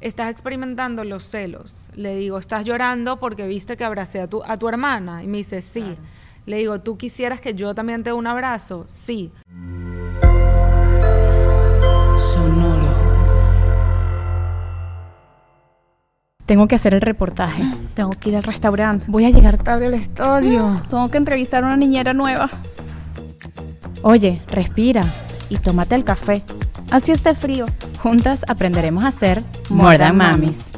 Estás experimentando los celos. Le digo, ¿estás llorando porque viste que abracé a tu, a tu hermana? Y me dice, sí. Le digo, ¿tú quisieras que yo también te dé un abrazo? Sí. Sonoro. Tengo que hacer el reportaje. Tengo que ir al restaurante. Voy a llegar tarde al estudio. Tengo que entrevistar a una niñera nueva. Oye, respira y tómate el café. Así esté frío. Juntas aprenderemos a hacer More Than Mamis.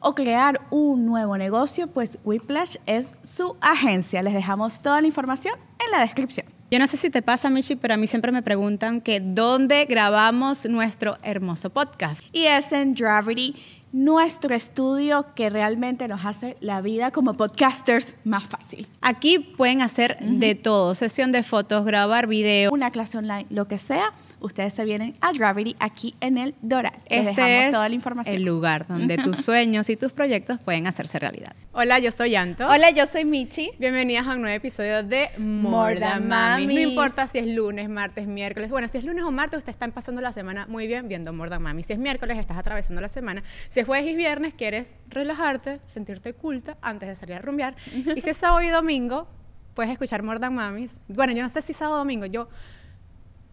o crear un nuevo negocio, pues Whiplash es su agencia. Les dejamos toda la información en la descripción. Yo no sé si te pasa, Michi, pero a mí siempre me preguntan que dónde grabamos nuestro hermoso podcast. Y es en Gravity, nuestro estudio que realmente nos hace la vida como podcasters más fácil. Aquí pueden hacer de todo, sesión de fotos, grabar video, una clase online, lo que sea. Ustedes se vienen a Gravity aquí en el Doral. Les Este dejamos es toda la información. el lugar donde tus sueños y tus proyectos pueden hacerse realidad. Hola, yo soy Anto. Hola, yo soy Michi. Bienvenidas a un nuevo episodio de Than Mamis. No importa si es lunes, martes, miércoles. Bueno, si es lunes o martes, ustedes están pasando la semana muy bien viendo More Than Mamis. Si es miércoles, estás atravesando la semana. Si es jueves y viernes, quieres relajarte, sentirte culta antes de salir a rumbear. y si es sábado y domingo, puedes escuchar More Than Mamis. Bueno, yo no sé si sábado o domingo. Yo,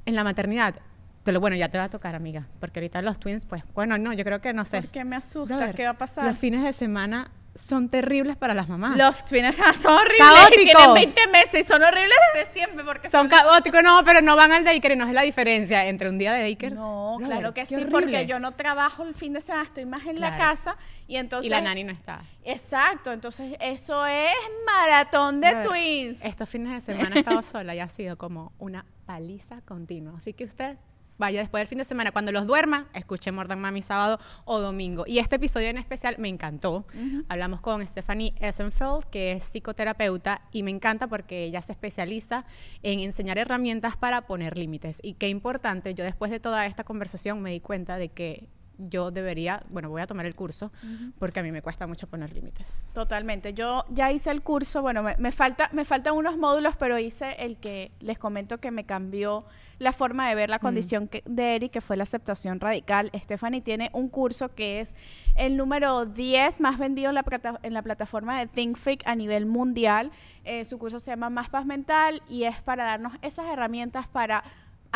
en la maternidad, pero bueno, ya te va a tocar, amiga. Porque ahorita los twins, pues, bueno, no, yo creo que no sé. ¿Por qué me asustas? ¿Qué va a pasar? Los fines de semana son terribles para las mamás. Los fines son horribles. Caóticos. y Tienen 20 meses y son horribles desde siempre porque son caóticos, no, pero no van al daycare, no es la diferencia entre un día de daycare. No, claro que sí, horrible. porque yo no trabajo el fin de semana, estoy más en la casa y entonces... Y la nani no está. Exacto, entonces eso es maratón de twins. Estos fines de semana he estado sola y ha sido como una paliza continua. Así que usted vaya después del fin de semana, cuando los duerma, escuche Mordan Mami sábado o domingo. Y este episodio en especial me encantó. Hablamos con Stephanie Essenfeld, que es psicoterapeuta, y me encanta porque ella se especializa en enseñar herramientas para poner límites. Y qué importante, yo después de toda esta conversación me di cuenta de que yo debería, bueno, voy a tomar el curso porque a mí me cuesta mucho poner límites. Totalmente. Yo ya hice el curso, bueno, me, me falta, me faltan unos módulos, pero hice el que les comento que me cambió la forma de ver la condición que- de Eric, que fue la aceptación radical. Stephanie tiene un curso que es el número 10 más vendido en la, plata- en la plataforma de ThinkFic a nivel mundial. Eh, su curso se llama Más Paz Mental y es para darnos esas herramientas para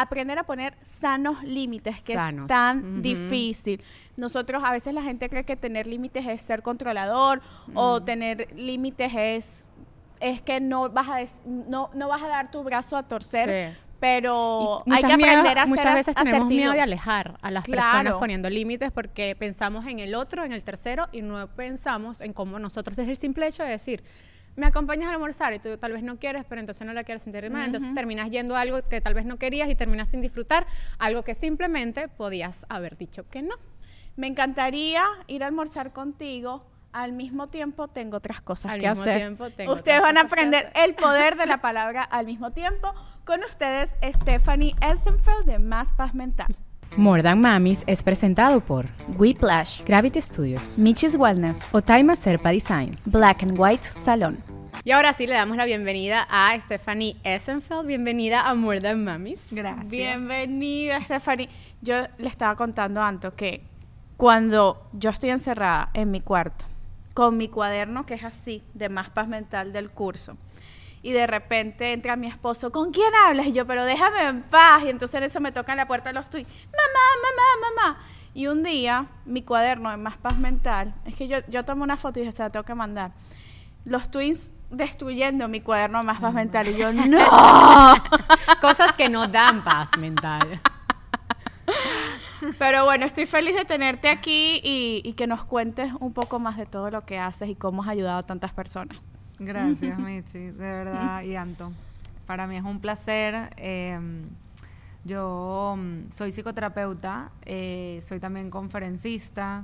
aprender a poner sanos límites, que Sanos. es tan difícil. Nosotros, a veces la gente cree que tener límites es ser controlador o tener límites es, es que no vas, a no, no vas a dar tu brazo a torcer, Sí. pero hay que muchas miedo- aprender a ser Muchas veces tenemos asertivo. miedo de alejar a las personas poniendo límites porque pensamos en el otro, en el tercero y no pensamos en cómo nosotros desde el simple hecho de decir, me acompañas a almorzar y tú tal vez no quieres, pero entonces no la quieres sentir mal, entonces terminas yendo a algo que tal vez no querías y terminas sin disfrutar algo que simplemente podías haber dicho que no. Me encantaría ir a almorzar contigo. Al mismo tiempo tengo otras cosas Al que mismo hacer. tiempo tengo ustedes van a aprender el poder de la palabra al mismo tiempo. Con ustedes, Stephanie Essenfeld de Más Paz Mental. More Than Mamis es presentado por Whiplash, Gravity Studios, Michis Wellness, Otaima Serpa Designs. Black and White Salón. Y ahora sí le damos la bienvenida a Stephanie Essenfeld. Bienvenida a More Than Mamis. Bienvenida, Stephanie. Yo le estaba contando a Anto que cuando yo estoy encerrada en mi cuarto, con mi cuaderno que es así, de más paz mental del curso, y de repente entra mi esposo, ¿con quién hablas? Y yo, pero déjame en paz. Y entonces en eso me tocan la puerta los tweets, mamá, mamá, mamá. Y un día, mi cuaderno de Más Paz Mental, es que yo, yo tomé una foto y dije, se la tengo que mandar. Los twins destruyendo mi cuaderno de Más Paz Mental. Y yo, ¡no! Cosas que no dan paz mental. Pero bueno, estoy feliz de tenerte aquí y, y que nos cuentes un poco más de todo lo que haces y cómo has ayudado a tantas personas. Gracias, Michi, de verdad, y Anto. Para mí es un placer. eh, yo mm, soy psicoterapeuta, eh, soy también conferencista.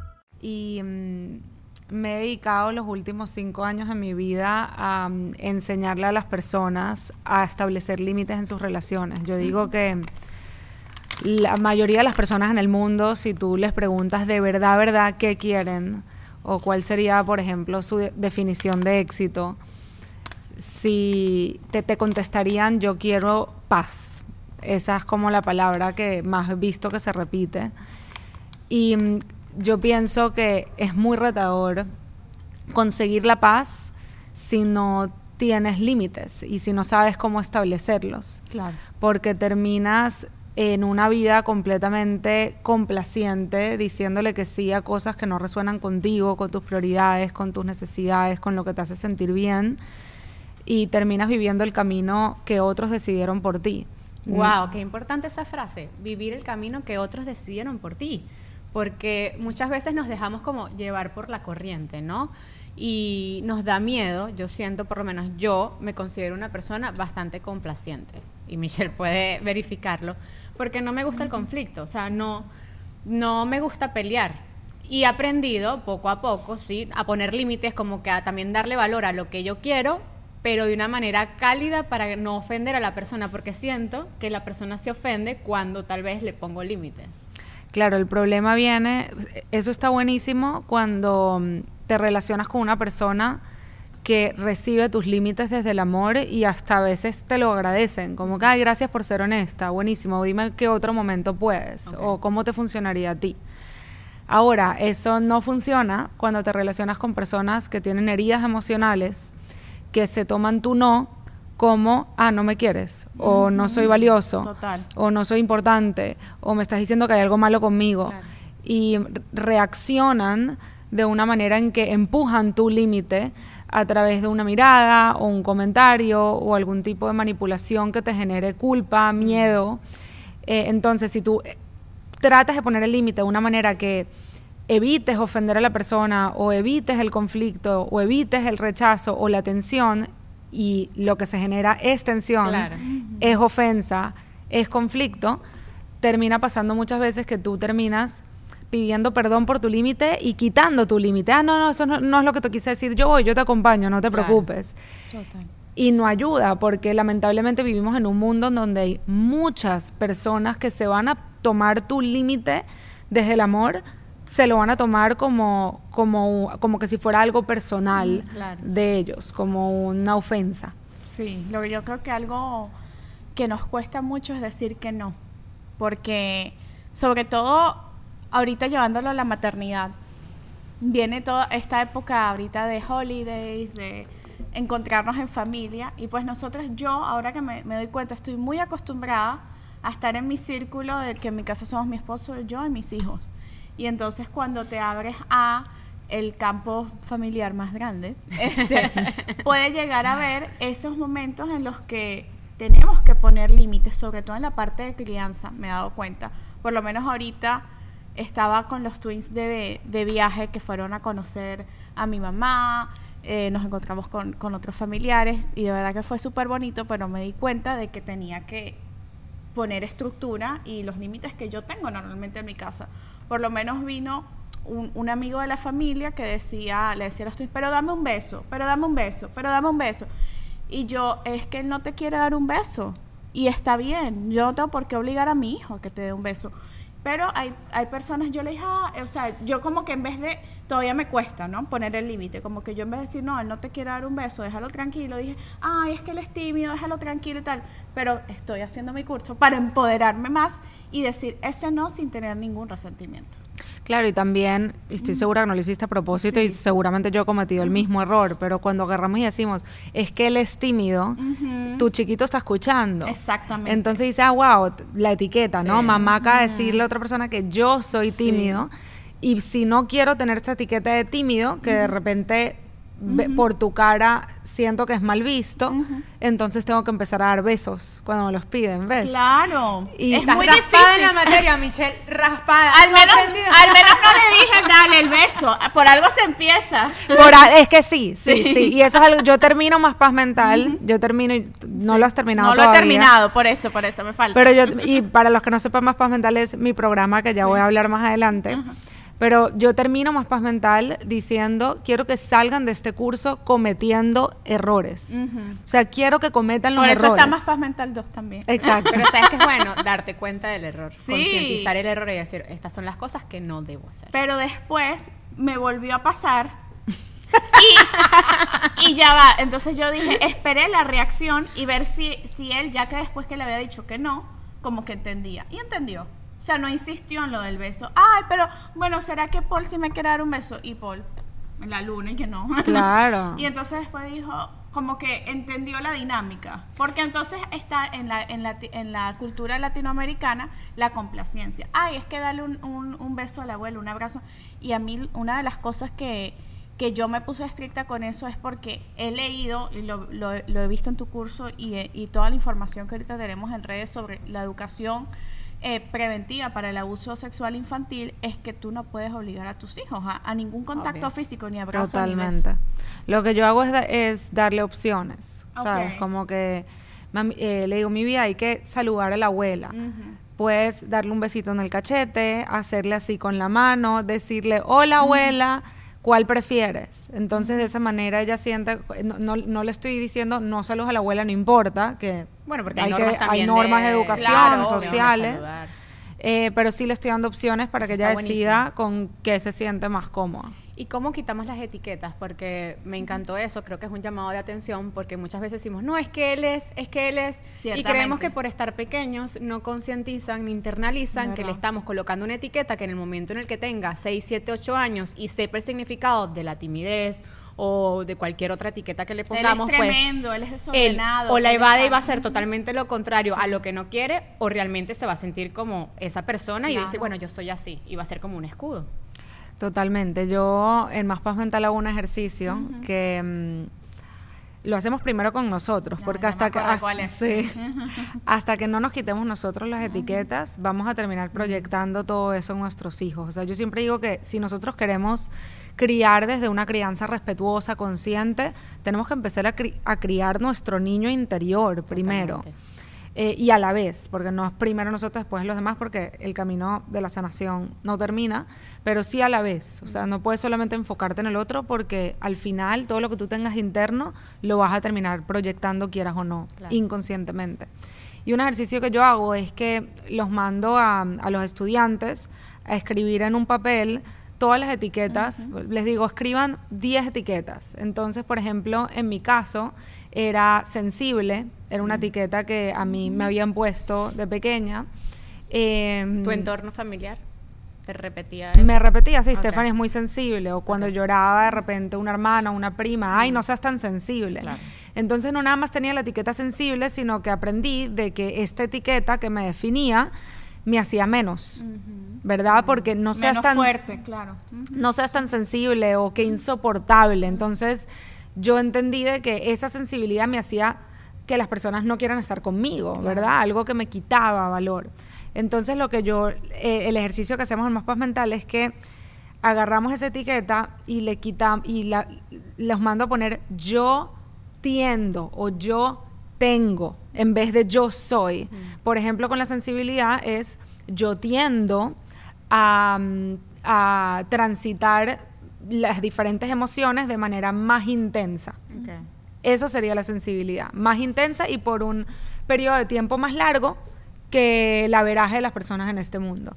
Y mm, me he dedicado los últimos cinco años de mi vida a mm, enseñarle a las personas a establecer límites en sus relaciones. Yo digo que la mayoría de las personas en el mundo, si tú les preguntas de verdad, verdad, qué quieren o cuál sería, por ejemplo, su de- definición de éxito, si te, te contestarían yo quiero paz. Esa es como la palabra que más he visto que se repite. Y mm, yo pienso que es muy retador conseguir la paz si no tienes límites y si no sabes cómo establecerlos. Claro. Porque terminas en una vida completamente complaciente, diciéndole que sí a cosas que no resuenan contigo, con tus prioridades, con tus necesidades, con lo que te hace sentir bien, y terminas viviendo el camino que otros decidieron por ti. Wow, qué importante esa frase, vivir el camino que otros decidieron por ti, porque muchas veces nos dejamos como llevar por la corriente, ¿no? Y nos da miedo, yo siento, por lo menos yo me considero una persona bastante complaciente, y Michelle puede verificarlo, porque no me gusta el conflicto, o sea, no, no me gusta pelear. Y he aprendido poco a poco, sí, a poner límites, como que a también darle valor a lo que yo quiero, pero de una manera cálida para no ofender a la persona, porque siento que la persona se ofende cuando tal vez le pongo límites. Claro, el problema viene, eso está buenísimo cuando mm, te relacionas con una persona que recibe tus límites desde el amor y hasta a veces te lo agradecen, como que, ay, gracias por ser honesta, buenísimo, dime qué otro momento puedes o cómo te funcionaría a ti. Ahora, eso no funciona cuando te relacionas con personas que tienen heridas emocionales, que se toman tu no como, ah, no me quieres, o no soy valioso, Total. o no soy importante, o me estás diciendo que hay algo malo conmigo. Claro. Y re- reaccionan de una manera en que empujan tu límite a través de una mirada o un comentario o algún tipo de manipulación que te genere culpa, miedo. Eh, entonces, si tú eh, tratas de poner el límite de una manera que evites ofender a la persona o evites el conflicto o evites el rechazo o la tensión y lo que se genera es tensión, Claro. es ofensa, es conflicto, termina pasando muchas veces que tú terminas pidiendo perdón por tu límite y quitando tu límite. Ah, no, no, eso no, no es lo que te quise decir. Yo voy, yo te acompaño, no te Claro. preocupes Total. y no ayuda porque lamentablemente vivimos en un mundo en donde hay muchas personas que se van a tomar tu límite desde el amor, se lo van a tomar como, como, como que si fuera algo personal Mm, claro. de ellos, como una ofensa. Sí, lo que yo creo que algo que nos cuesta mucho es decir que no, porque sobre todo ahorita llevándolo a la maternidad, viene toda esta época ahorita de holidays, de encontrarnos en familia, y pues nosotros, yo ahora que me, me doy cuenta, estoy muy acostumbrada a estar en mi círculo del que en mi casa somos mi esposo, yo y mis hijos. Y entonces cuando te abres a el campo familiar más grande, este, puede llegar a ver esos momentos en los que tenemos que poner límites, sobre todo en la parte de crianza, me he dado cuenta. Por lo menos ahorita estaba con los twins de, viaje que fueron a conocer a mi mamá, eh, nos encontramos con, con otros familiares y de verdad que fue súper bonito, pero me di cuenta de que tenía que poner estructura y los límites que yo tengo normalmente en mi casa. Por lo menos vino un, un amigo de la familia que decía, le decía a los twins, pero dame un beso, pero dame un beso, pero dame un beso. Y yo, es que él no te quiere dar un beso. Y está bien, yo no tengo por qué obligar a mi hijo a que te dé un beso. Pero hay, hay personas, yo le dije, ah, o sea, yo como que en vez de, todavía me cuesta, ¿no? Poner el límite, como que yo en vez de decir, no, él no te quiere dar un beso, déjalo tranquilo, dije, ay, es que él es tímido, déjalo tranquilo y tal. Pero estoy haciendo mi curso para empoderarme más y decir ese no sin tener ningún resentimiento. Claro, y también, estoy segura que no lo hiciste a propósito y seguramente yo he cometido el mismo error, pero cuando agarramos y decimos, es que él es tímido, tu chiquito está escuchando. Exactamente. Entonces dice, ah, wow, la etiqueta, ¿no? Mamá acaba de decirle a otra persona que yo soy tímido y si no quiero tener esta etiqueta de tímido, que de repente ve- por tu cara siento que es mal visto, entonces tengo que empezar a dar besos cuando me los piden, ¿ves? Claro. Y es muy raspada difícil. en la materia, Michelle, raspada. Al ¿No has menos, al menos no le dije, dale el beso. Por algo se empieza. Por a- es que sí, sí, sí, Y eso es algo, yo termino más paz mental, yo termino, y no lo has terminado No lo he todavía. terminado, por eso, por eso me falta. Pero yo, y para los que no sepan más paz mental es mi programa que ya voy a hablar más adelante. Pero yo termino más paz mental diciendo, quiero que salgan de este curso cometiendo errores. O sea, quiero que cometan los por eso errores. está más paz mental 2 también. Exacto. Pero sabes que es bueno darte cuenta del error, Sí. concientizar el error y decir, estas son las cosas que no debo hacer. Pero después me volvió a pasar. Y, y ya va. Entonces yo dije, esperé la reacción y ver si, si él, ya que después que le había dicho que no, como que entendía. Y entendió. O sea, no insistió en lo del beso. Ay, pero bueno, ¿será que Paul sí me quiere dar un beso? Y Paul, en la luna y que no. Claro. Y entonces después dijo, como que entendió la dinámica. Porque entonces está en la, en la, en la cultura latinoamericana la complacencia. Ay, es que darle un, un, un beso al abuelo, un abrazo. Y a mí una de las cosas que, que yo me puse estricta con eso es porque he leído, y lo, lo- lo he visto en tu curso y, y toda la información que ahorita tenemos en redes sobre la educación eh, preventiva para el abuso sexual infantil es que tú no puedes obligar a tus hijos a, a ningún contacto Obvio. físico ni abrazo ni Totalmente. beso. Lo que yo hago es, da- es darle opciones, ¿sabes? Como que mami- eh, le digo, mi vida, hay que saludar a la abuela. Puedes darle un besito en el cachete, hacerle así con la mano, decirle, hola abuela, ¿cuál prefieres? Entonces de esa manera ella siente, no, no, no le estoy diciendo, no saludos a la abuela, no importa, que Bueno, porque hay, que- normas también normas de, de- educación, Claro, sociales. Eh, pero sí le estoy dando opciones para Eso que ella decida buenísimo. con qué se siente más cómoda. ¿Y cómo quitamos las etiquetas? Porque me encantó eso, creo que es un llamado de atención, porque muchas veces decimos, no, es que él es, es que él es, y creemos que por estar pequeños no concientizan ni internalizan que le estamos colocando una etiqueta que en el momento en el que tenga 6, 7, 8 años y sepa el significado de la timidez o de cualquier otra etiqueta que le Él es pongamos, pues tremendo, él es él desordenado. o la evade y va a ser totalmente lo contrario a lo que no quiere o realmente se va a sentir como esa persona y dice, bueno, yo soy así y va a ser como un escudo. Totalmente. Yo en Más Paz Mental hago un ejercicio que mm, lo hacemos primero con nosotros, Ya, porque hasta que hasta, sí, que no nos quitemos nosotros las etiquetas, vamos a terminar proyectando todo eso en nuestros hijos. O sea, yo siempre digo que si nosotros queremos criar desde una crianza respetuosa, consciente, tenemos que empezar a, cri- a criar nuestro niño interior primero. Totalmente. Eh, y a la vez, porque no es primero nosotros, después los demás, porque el camino de la sanación no termina, pero sí a la vez. O sea, no puedes solamente enfocarte en el otro, porque al final todo lo que tú tengas interno lo vas a terminar proyectando, quieras o no, Claro. inconscientemente. Y un ejercicio que yo hago es que los mando a, a los estudiantes a escribir en un papel todas las etiquetas. Les digo, escriban 10 etiquetas. Entonces, por ejemplo, en mi caso era sensible, era una etiqueta que a mí me habían puesto de pequeña. Em, ¿Tu entorno familiar te repetía eso? me repetía, sí, Ok. Stephanie es muy sensible. O cuando lloraba de repente una hermana, una prima, ay, no seas tan sensible. Claro. Entonces no nada más tenía la etiqueta sensible, sino que aprendí de que esta etiqueta que me definía me hacía menos, ¿verdad? Porque no seas Menos tan fuerte, claro. No seas tan sensible o que insoportable. Entonces, yo entendí de que esa sensibilidad me hacía que las personas no quieran estar conmigo, ¿verdad? Algo que me quitaba valor. Entonces, lo que yo, eh, el ejercicio que hacemos en Más Paz Mental es que agarramos esa etiqueta y le quitamos y la, los mando a poner yo tiendo o yo tengo en vez de yo soy. Por ejemplo, con la sensibilidad es yo tiendo a, mm, a transitar las diferentes emociones de manera más intensa. Eso sería la sensibilidad, más intensa y por un periodo de tiempo más largo que la veraje de las personas en este mundo.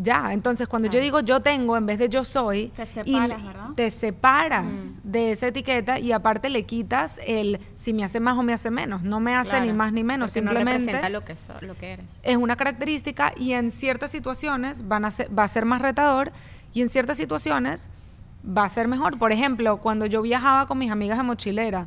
Ya, entonces cuando yo digo yo tengo en vez de yo soy, Te y separas, ¿verdad? te separas de esa etiqueta y aparte le quitas el si me hace más o me hace menos. No me hace ni más ni menos, no simplemente representa lo que, so- lo que eres. es una característica y en ciertas situaciones van a ser, va a ser más retador y en ciertas situaciones va a ser mejor. Por ejemplo, cuando yo viajaba con mis amigas de mochilera,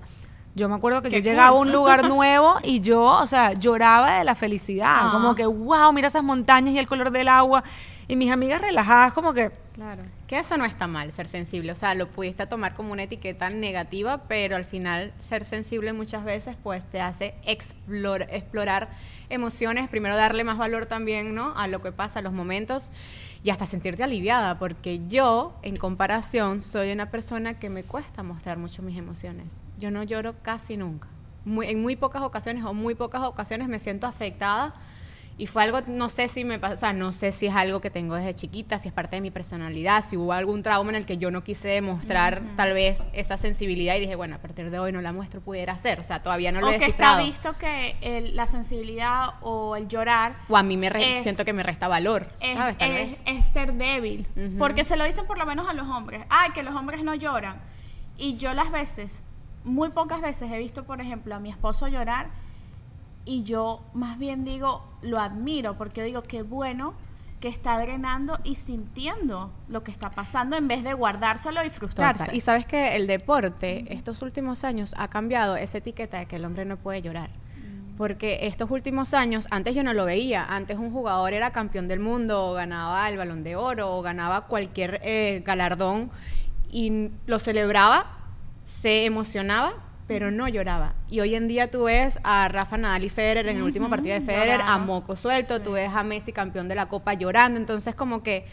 yo me acuerdo que yo llegaba a un lugar nuevo y yo, o sea, lloraba de la felicidad, Ah. como que, wow, mira esas montañas y el color del agua. Y mis amigas relajadas, como que, Claro. Que eso no está mal, ser sensible. O sea, lo pudiste tomar como una etiqueta negativa, pero al final ser sensible muchas veces pues te hace explor- explorar emociones, primero darle más valor también, ¿no? A lo que pasa, a los momentos y hasta sentirte aliviada, porque yo, en comparación, soy una persona que me cuesta mostrar mucho mis emociones. Yo no lloro casi nunca. En muy pocas ocasiones o muy pocas ocasiones me siento afectada y fue algo, no sé si me pasó, o sea, no sé si es algo que tengo desde chiquita, si es parte de mi personalidad, si hubo algún trauma en el que yo no quise demostrar tal vez esa sensibilidad y dije, bueno, a partir de hoy no la muestro, pudiera ser. O sea, todavía no lo o he que está visto que el- la sensibilidad o el llorar O a mí me re- es- siento que me resta valor, es, ¿sabes? Tal es- vez. es ser débil. Ujú. Porque se lo dicen por lo menos a los hombres. Ay, que los hombres no lloran. Y yo las veces, muy pocas veces he visto, por ejemplo, a mi esposo llorar y yo más bien digo, lo admiro porque digo, qué bueno que está drenando y sintiendo lo que está pasando en vez de guardárselo y frustrarse. Total. Y sabes que el deporte estos últimos años ha cambiado esa etiqueta de que el hombre no puede llorar. Porque estos últimos años, antes yo no lo veía, antes un jugador era campeón del mundo, o ganaba el balón de oro, o ganaba cualquier eh, galardón y lo celebraba, se emocionaba, pero no lloraba. Y hoy en día tú ves a Rafa Nadal y Federer en el último partido de Federer a moco suelto, tú ves a Messi campeón de la Copa llorando, entonces como que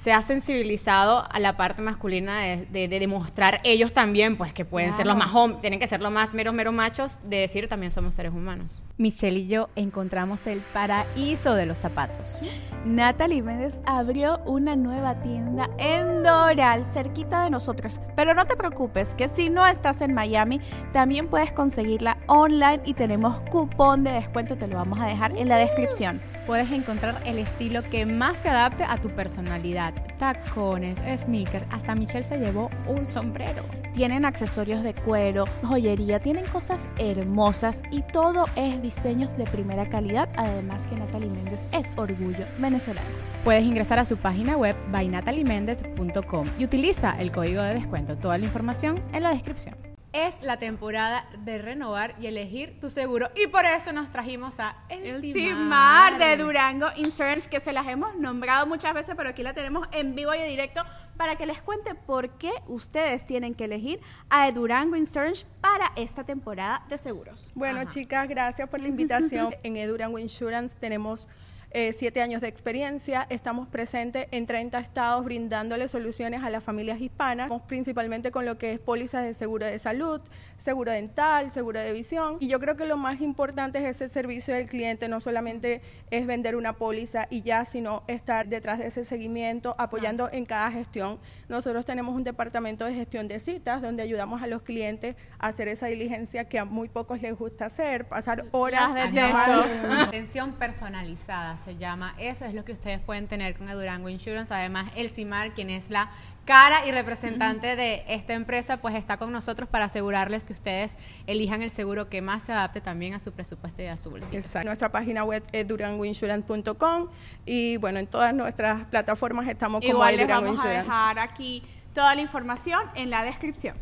se ha sensibilizado a la parte masculina de, de- de demostrar ellos también, pues que pueden ser los más hom- tienen que ser los más meros meros machos, de decir también somos seres humanos. Michelle y yo encontramos el paraíso de los zapatos. Natalie Méndez abrió una nueva tienda en Doral, cerquita de nosotros. Pero no te preocupes, que si no estás en Miami, también puedes conseguirla online y tenemos cupón de descuento, te lo vamos a dejar en la descripción. Puedes encontrar el estilo que más se adapte a tu personalidad. Tacones, sneakers, hasta Michelle se llevó un sombrero. Tienen accesorios de cuero, joyería, tienen cosas hermosas y todo es diseños de primera calidad. Además que Natalie Méndez es orgullo venezolano. Puedes ingresar a su página web bynatalymendez.com y utiliza el código de descuento. Toda la información en la descripción. Es la temporada de renovar y elegir tu seguro y por eso nos trajimos a El Elsimar. CIMAR de Durango Insurance, que se las hemos nombrado muchas veces, pero aquí la tenemos en vivo y en directo para que les cuente por qué ustedes tienen que elegir a Durango Insurance para esta temporada de seguros. Bueno, chicas, gracias por la invitación. en Edurango Insurance tenemos eh, siete años de experiencia. Estamos presentes en 30 estados brindándole soluciones a las familias hispanas, Estamos principalmente con lo que es pólizas de seguro de salud, seguro dental, seguro de visión. Y yo creo que lo más importante es ese servicio del cliente, no solamente es vender una póliza y ya, sino estar detrás de ese seguimiento, apoyando en cada gestión. Nosotros tenemos un departamento de gestión de citas donde ayudamos a los clientes a hacer esa diligencia que a muy pocos les gusta hacer, pasar horas Las detesto. Atención personalizada se llama. Eso es lo que ustedes pueden tener con Durango Insurance. Además, el CIMAR, quien es la cara y representante de esta empresa, pues está con nosotros para asegurarles que ustedes elijan el seguro que más se adapte también a su presupuesto y a su bolsillo. Exacto. Nuestra página web es durangoinsurance.com y bueno, en todas nuestras plataformas estamos como Igual les Durango vamos a Insurance. dejar aquí toda la información en la descripción.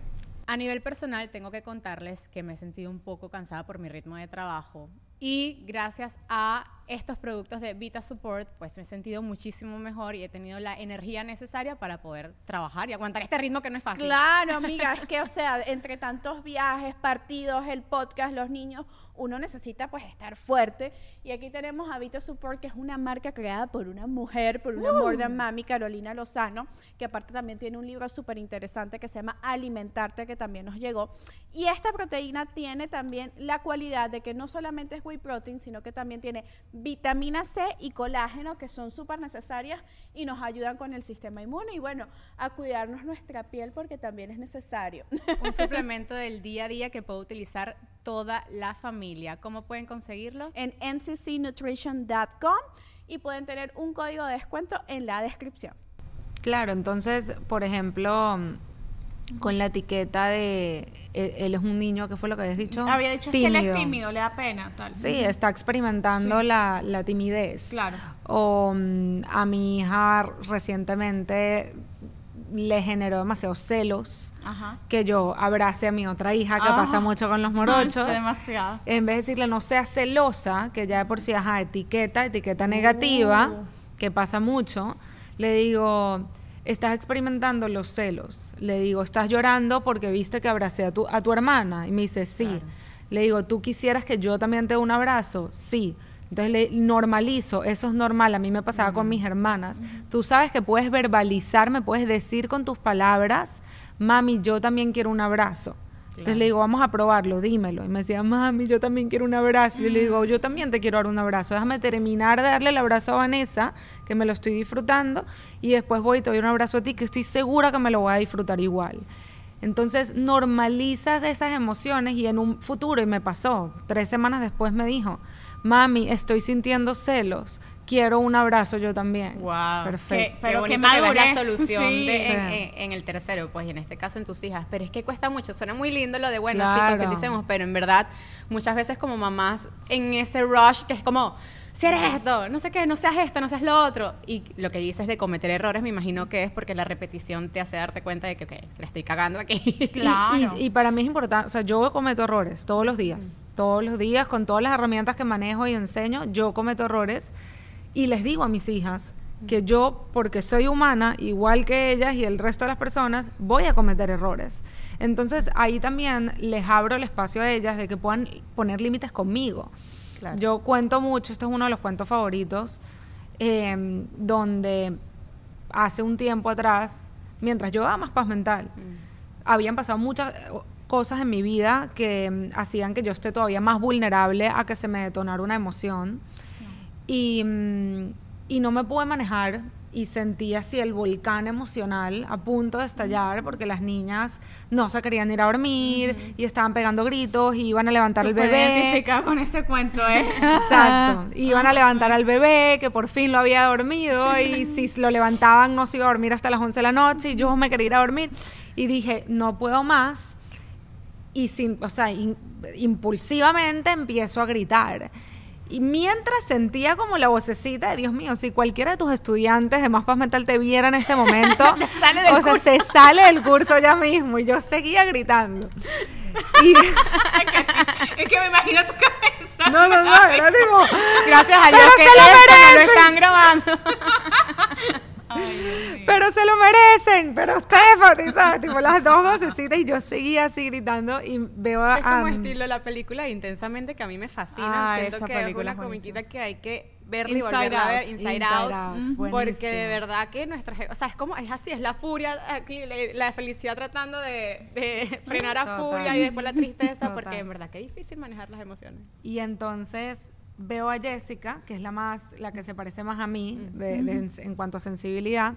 A nivel personal, tengo que contarles que me he sentido un poco cansada por mi ritmo de trabajo y gracias a estos productos de Vita Support, pues me he sentido muchísimo mejor y he tenido la energía necesaria para poder trabajar y aguantar este ritmo que no es fácil. Claro, amiga, es que, o sea, entre tantos viajes, partidos, el podcast, los niños, uno necesita pues estar fuerte. Y aquí tenemos a Vita Support, que es una marca creada por una mujer, por una more than mami, Carolina Lozano, que aparte también tiene un libro súper interesante que se llama Alimentarte, que también nos llegó. Y esta proteína tiene también la cualidad de que no solamente es whey protein, sino que también tiene vitamina C y colágeno, que son súper necesarias y nos ayudan con el sistema inmune. Y bueno, a cuidarnos nuestra piel porque también es necesario. Un suplemento del día a día que puede utilizar toda la familia. ¿Cómo pueden conseguirlo? en nccnutrition.com y pueden tener un código de descuento en la descripción. Claro, entonces, por ejemplo, con la etiqueta de e- él es un niño, ¿qué fue lo que habías dicho? Había dicho es que él es tímido, le da pena, tal. Sí, está experimentando la, la timidez. Claro. O mm, a mi hija recientemente le generó demasiados celos Ajá. que yo abrace a mi otra hija, que Ajá. pasa mucho con los morochos. Ay, demasiado. En vez de decirle no seas celosa, que ya de por sí, ajá, etiqueta, etiqueta negativa, Uh. que pasa mucho, le digo, estás experimentando los celos. Le digo, estás llorando porque viste que abracé a tu, a tu hermana. Y me dice, sí. Le digo, ¿tú quisieras que yo también te dé un abrazo? Sí. Entonces le normalizo, eso es normal, a mí me pasaba con mis hermanas. Tú sabes que puedes verbalizar, me puedes decir con tus palabras, mami, yo también quiero un abrazo. Entonces le digo, vamos a probarlo, dímelo. Y me decía, mami, yo también quiero un abrazo. Y le digo, yo también te quiero dar un abrazo. Déjame terminar de darle el abrazo a Vanessa, que me lo estoy disfrutando, y después voy y te doy un abrazo a ti, que estoy segura que me lo voy a disfrutar igual. Entonces normalizas esas emociones y en un futuro, y me pasó, tres semanas después me dijo, mami, estoy sintiendo celos, quiero un abrazo yo también. Wow. Perfecto. Qué- pero Qué qué que la solución Sí. de- en, Sí. en- en el tercero, pues y en este caso en tus hijas. Pero es que cuesta mucho, suena muy lindo lo de, bueno, sí, Claro. concienticemos, pero en verdad muchas veces como mamás en ese rush que es como, si eres esto, no sé qué, no seas esto, no seas lo otro. Y lo que dices de cometer errores, me imagino que es porque la repetición te hace darte cuenta de que, ok, la estoy cagando aquí. Y- Claro. Y, y para mí es importante, o sea, yo cometo errores todos los días, todos los días, con todas las herramientas que manejo y enseño, yo cometo errores y les digo a mis hijas que yo, porque soy humana, igual que ellas y el resto de las personas, voy a cometer errores. Entonces ahí también les abro el espacio a ellas de que puedan poner límites conmigo. Claro. Yo cuento mucho, este es uno de los cuentos favoritos, eh, donde hace un tiempo atrás, mientras yo daba más paz mental, habían pasado muchas cosas en mi vida que mm, hacían que yo esté todavía más vulnerable a que se me detonara una emoción. Y, mm, y no me pude manejar y sentí así el volcán emocional a punto de estallar porque las niñas no se querían ir a dormir y estaban pegando gritos y iban a levantar el Súper bebé. identificada con ese cuento, ¿eh? Exacto. Iban a levantar al bebé, que por fin lo había dormido, y si lo levantaban no se iba a dormir hasta las 11 de la noche, y yo me quería ir a dormir. Y dije, no puedo más. Y sin, o sea, in- impulsivamente empiezo a gritar. Y mientras sentía como la vocecita de Dios mío, si cualquiera de tus estudiantes de Más Paz Mental te viera en este momento, sale del o sea, se sale del curso ya mismo. Y yo seguía gritando. Y, es que me imagino tu cabeza. no, no, no, era tipo, Gracias a Dios que se lo esto no lo están grabando. pero se lo merecen, pero Stephanie, ¿sabes? Tipo las dos vocecitas y yo seguía así gritando y veo a... Es como estilo la película Intensamente que a mí me fascina. Ah, Siento esa que es película una es comiquita que hay que verla y Inside volverla a ver. Inside, Inside Out. Porque de verdad que nuestra... O sea, es como... Es así, es la furia aquí, la felicidad tratando de, de frenar a Total. furia y después la tristeza. Porque en verdad que es difícil manejar las emociones. Y entonces veo a Jessica, que es la más, la que se parece más a mí de- de- en, en cuanto a sensibilidad,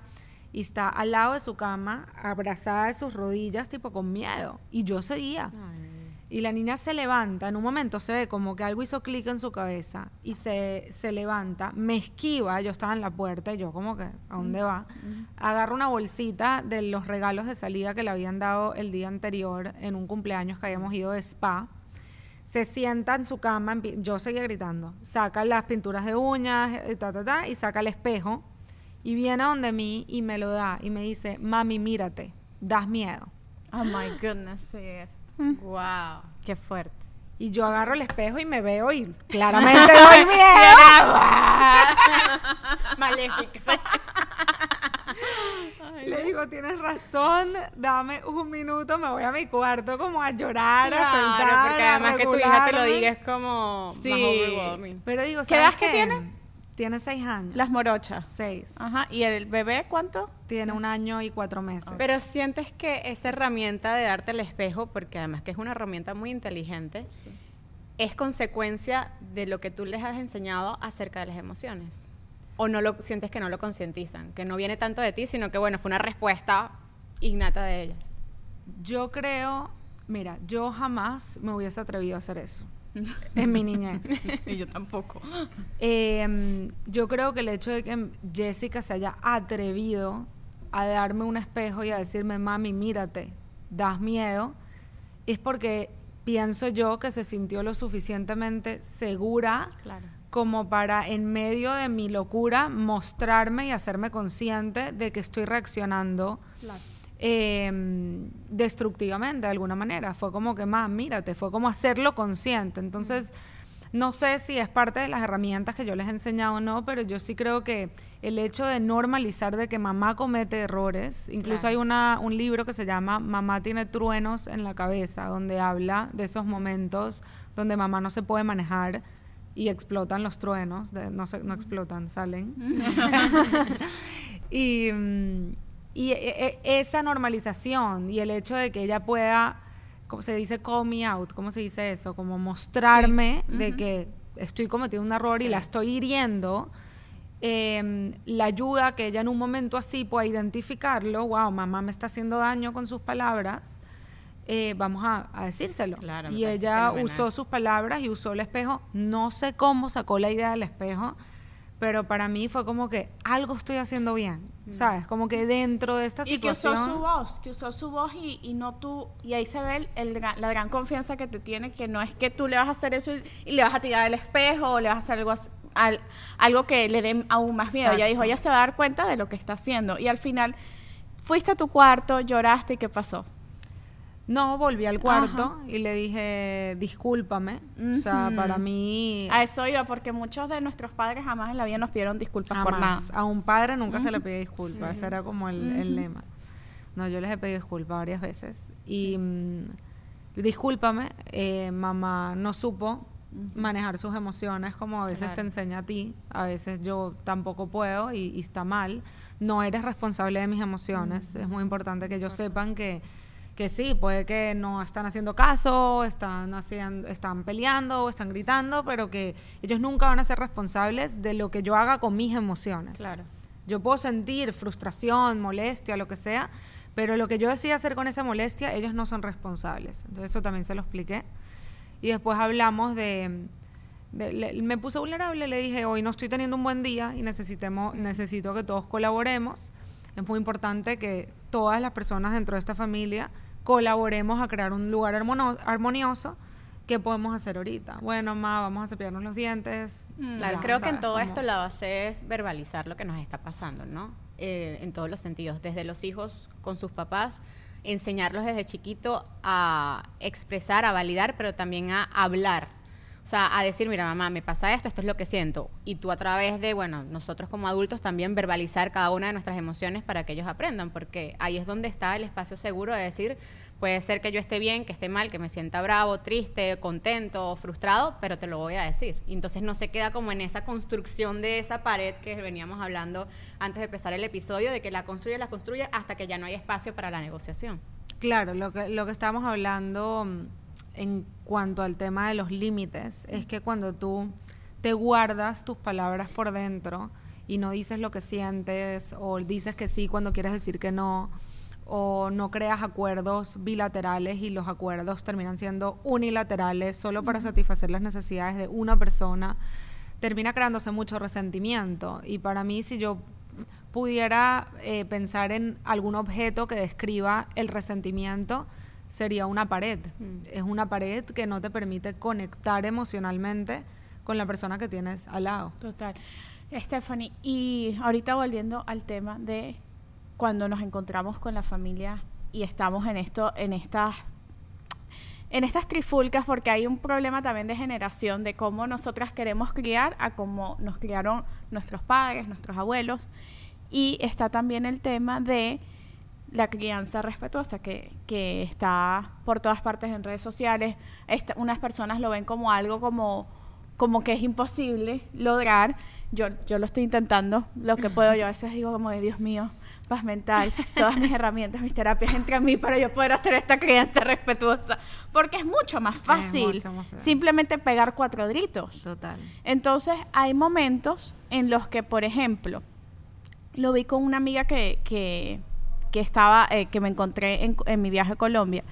y está al lado de su cama, abrazada de sus rodillas, tipo con miedo. Y yo seguía. Y la niña se levanta, en un momento se ve como que algo hizo clic en su cabeza y se, se levanta, me esquiva, yo estaba en la puerta y yo como que, ¿a dónde va? Agarra una bolsita de los regalos de salida que le habían dado el día anterior en un cumpleaños que habíamos ido de spa. Se sienta en su cama, yo seguía gritando, saca las pinturas de uñas, eh, ta, ta, ta, y saca el espejo y viene donde mí y me lo da y me dice, mami, mírate, das miedo. Oh my goodness, sí. Wow. Qué fuerte. Y yo agarro el espejo y me veo y claramente doy miedo. Maléfica. Le digo, tienes razón, dame un minuto, me voy a mi cuarto como a llorar, a Claro, soltar, porque a además que tu hija te lo diga es como Sí. más overwhelming. Pero digo, ¿Qué ¿sabes edad que tiene? Tiene seis años. Las morochas. Seis. Ajá. ¿Y el bebé cuánto? Tiene un año y cuatro meses. Pero sientes que esa herramienta de darte el espejo, porque además que es una herramienta muy inteligente, es consecuencia de lo que tú les has enseñado acerca de las emociones. O no lo sientes que no lo concientizan, que no viene tanto de ti, sino que bueno, fue una respuesta innata de ellas. Yo creo, mira, yo jamás me hubiese atrevido a hacer eso. en mi niñez. Y yo tampoco. Eh, yo creo que el hecho de que Jessica se haya atrevido a darme un espejo y a decirme, mami, mírate, das miedo, es porque pienso yo que se sintió lo suficientemente segura Claro. Como para en medio de mi locura mostrarme y hacerme consciente de que estoy reaccionando eh, destructivamente de alguna manera. Fue como que más, mírate, fue como hacerlo consciente. Entonces, no sé si es parte de las herramientas que yo les he enseñado o no, pero yo sí creo que el hecho de normalizar de que mamá comete errores, incluso hay una, un libro que se llama Mamá tiene truenos en la cabeza, donde habla de esos momentos donde mamá no se puede manejar y explotan los truenos, de- no, se, no explotan, salen. y mm, y e- e- esa normalización y el hecho de que ella pueda, como se dice, call me out, ¿cómo se dice eso? Como mostrarme de que estoy cometiendo un error y la estoy hiriendo, eh, la ayuda que ella en un momento así pueda identificarlo, wow, mamá me está haciendo daño con sus palabras, eh, vamos a, a decírselo. Claro, y ella usó sus palabras y usó el espejo, no sé cómo sacó la idea del espejo, pero para mí fue como que algo estoy haciendo bien, ¿sabes? Como que dentro de esta Y que situación... usó su voz, que usó su voz y, y no tú, y ahí se ve el, la gran confianza que te tiene, que no es que tú le vas a hacer eso y, y le vas a tirar el espejo o le vas a hacer algo, as- al- algo que le dé aún más miedo. Ella dijo, ella se va a dar cuenta de lo que está haciendo. Y al final, fuiste a tu cuarto, lloraste y ¿qué pasó? No, volví al cuarto y le dije, discúlpame. O sea, para mí... A eso iba, porque muchos de nuestros padres jamás en la vida nos pidieron disculpas por nada. A un padre nunca se le pide disculpas. Ese era como el, el lema. No, yo les he pedido disculpas varias veces. Y mm, discúlpame, eh, mamá no supo manejar sus emociones como a veces te enseña a ti. A veces yo tampoco puedo y, y está mal. No eres responsable de mis emociones. Es muy importante que ellos sepan que que sí, puede que no están haciendo caso, están haciendo, están peleando o están gritando, pero que ellos nunca van a ser responsables de lo que yo haga con mis emociones. Claro. Yo puedo sentir frustración, molestia, lo que sea, pero lo que yo decida hacer con esa molestia, ellos no son responsables. Entonces eso también se lo expliqué. Y después hablamos de... de- le- me puse vulnerable, le dije, hoy no estoy teniendo un buen día y necesitemos, necesito que todos colaboremos. Es muy importante que todas las personas dentro de esta familia colaboremos a crear un lugar armonioso. ¿Qué podemos hacer ahorita? Bueno, ma, vamos a cepillarnos los dientes. Claro, Ya, creo que en todo esto la base es verbalizar lo que nos está pasando, ¿no? Eh, en todos los sentidos, desde los hijos con sus papás, enseñarlos desde chiquito a expresar, a validar, pero también a hablar. O sea, a decir, mira, mamá, me pasa esto, esto es lo que siento. Y tú a través de, bueno, nosotros como adultos también verbalizar cada una de nuestras emociones para que ellos aprendan, porque ahí es donde está el espacio seguro de decir, puede ser que yo esté bien, que esté mal, que me sienta bravo, triste, contento, frustrado, pero te lo voy a decir. Y entonces no se queda como en esa construcción de esa pared que veníamos hablando antes de empezar el episodio, de que la construye, la construye hasta que ya no hay espacio para la negociación. Claro, lo que, lo que estábamos hablando en cuanto al tema de los límites es que cuando tú te guardas tus palabras por dentro y no dices lo que sientes o dices que sí cuando quieres decir que no o no creas acuerdos bilaterales y los acuerdos terminan siendo unilaterales solo para satisfacer las necesidades de una persona, termina creándose mucho resentimiento. Y para mí, si yo pudiera eh, pensar en algún objeto que describa el resentimiento, sería una pared. Es una pared que no te permite conectar emocionalmente con la persona que tienes al lado. Total. Stephanie, y ahorita volviendo al tema de cuando nos encontramos con la familia y estamos en esto, en estas en estas trifulcas, porque hay un problema también de generación de cómo nosotras queremos criar a cómo nos criaron nuestros padres, nuestros abuelos. Y está también el tema de la crianza respetuosa que, que está por todas partes en redes sociales. Esta- unas personas lo ven como algo como, como que es imposible lograr. Yo, yo lo estoy intentando, lo que puedo. Yo a veces digo como de Dios mío, paz mental, todas mis herramientas, mis terapias entre mí para yo poder hacer esta crianza respetuosa. Porque es mucho más fácil mucho más fácil. simplemente pegar cuatro gritos. Total. Entonces, hay momentos en los que, por ejemplo, lo vi con una amiga que, que, que estaba, eh, que me encontré en, mi viaje a Colombia,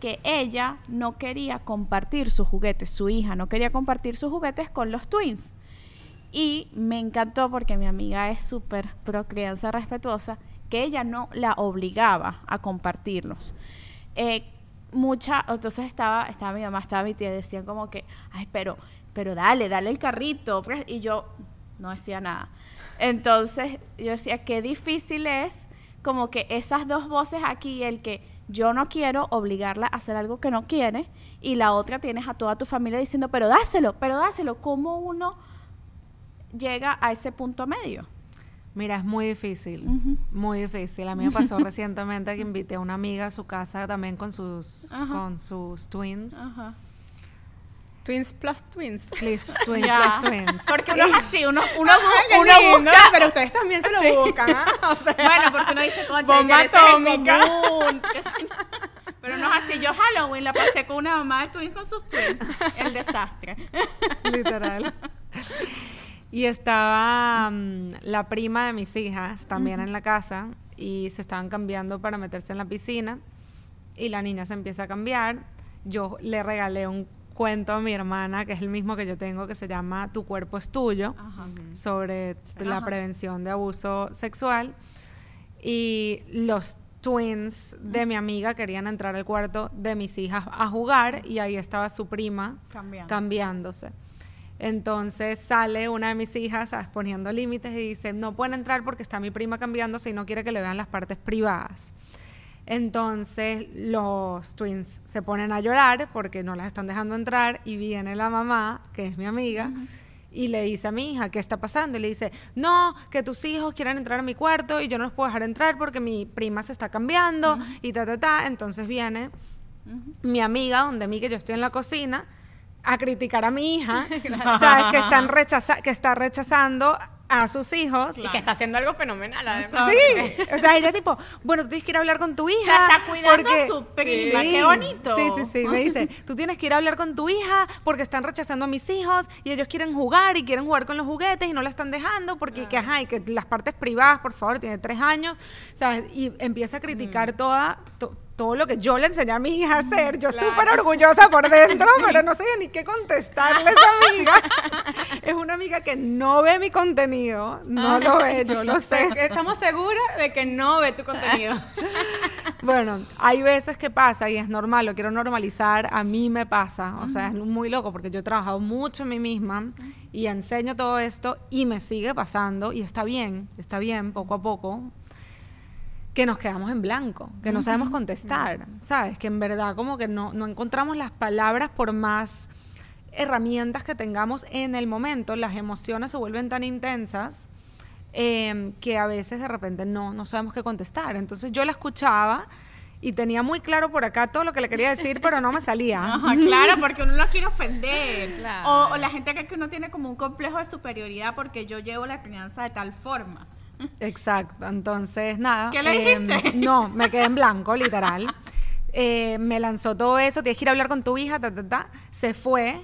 que ella no quería compartir sus juguetes, su hija no quería compartir sus juguetes con los twins. Y me encantó porque mi amiga es súper pro crianza respetuosa, que ella no la obligaba a compartirlos. Eh, mucha, entonces estaba, estaba mi mamá, estaba mi tía, decían como que, ay, pero, pero dale, dale el carrito. pues, Y yo no decía nada. Entonces yo decía, qué difícil es como que esas dos voces aquí, el que yo no quiero obligarla a hacer algo que no quiere, y la otra tienes a toda tu familia diciendo, pero dáselo, pero dáselo. ¿Cómo uno llega a ese punto medio? Mira, es muy difícil, muy difícil. A mí me pasó recientemente que invité a una amiga a su casa también con sus, con sus twins. Ajá. Twins plus twins. Please, twins plus twins. Porque uno es así, uno, uno, uno lindo, busca. Pero ustedes también se lo Sí. buscan, ¿ah? O sea, Bueno, porque uno dice, concha, Bomba atómica. Pero no es así. Yo Halloween la pasé con una mamá de twins con sus twins. El desastre. literal. Y estaba mm, la prima de mis hijas también en la casa y se estaban cambiando para meterse en la piscina y la niña se empieza a cambiar. Yo le regalé un cuento a mi hermana, que es el mismo que yo tengo, que se llama Tu cuerpo es tuyo, sobre la prevención de abuso sexual. Y los twins de mi amiga querían entrar al cuarto de mis hijas a jugar y ahí estaba su prima Cambiándose. cambiándose. Entonces sale una de mis hijas ¿sabes? poniendo límites y dice, no pueden entrar porque está mi prima cambiándose y no quiere que le vean las partes privadas. Entonces los twins se ponen a llorar porque no las están dejando entrar y viene la mamá, que es mi amiga, y le dice a mi hija, ¿qué está pasando? Y le dice, no, que tus hijos quieren entrar a mi cuarto y yo no los puedo dejar entrar porque mi prima se está cambiando y ta, ta, ta. Entonces viene mi amiga, donde mí que yo estoy en la cocina, a criticar a mi hija, ¿sabes? Que, están rechaza que está rechazando a sus hijos. Y que está haciendo algo fenomenal, además. Sí, o sea, ella tipo, bueno, tú tienes que ir a hablar con tu hija. sea, está cuidando porque- a su prima, qué bonito. Sí, sí, sí, me dice, tú tienes que ir a hablar con tu hija porque están rechazando a mis hijos y ellos quieren jugar y quieren jugar con los juguetes y no la están dejando porque, que, ajá, y que las partes privadas, por favor, tiene tres años, ¿sabes? Y empieza a criticar toda... to- todo lo que yo le enseñé a mi hija a hacer, yo súper orgullosa por dentro, pero no sé ni qué contestarle a esa amiga. Es una amiga que no ve mi contenido, no lo ve, yo lo sé. Estamos seguros de que no ve tu contenido. Bueno, hay veces que pasa y es normal, lo quiero normalizar, a mí me pasa, o sea, es muy loco porque yo he trabajado mucho en mí misma y enseño todo esto y me sigue pasando y está bien, está bien, poco a poco, que nos quedamos en blanco, que no sabemos contestar, ¿sabes? Que en verdad como que no, no encontramos las palabras por más herramientas que tengamos en el momento, las emociones se vuelven tan intensas eh, que a veces de repente no, no sabemos qué contestar. Entonces yo la escuchaba y tenía muy claro por acá todo lo que le quería decir, pero no me salía. Ajá, claro, porque uno no quiere ofender. Claro. O, o la gente que uno tiene como un complejo de superioridad porque yo llevo la crianza de tal forma. Exacto, entonces nada. ¿Qué le em, dijiste? no, me quedé en blanco, literal. Eh, me lanzó todo eso, tienes que ir a hablar con tu hija, ta, ta, ta. Se fue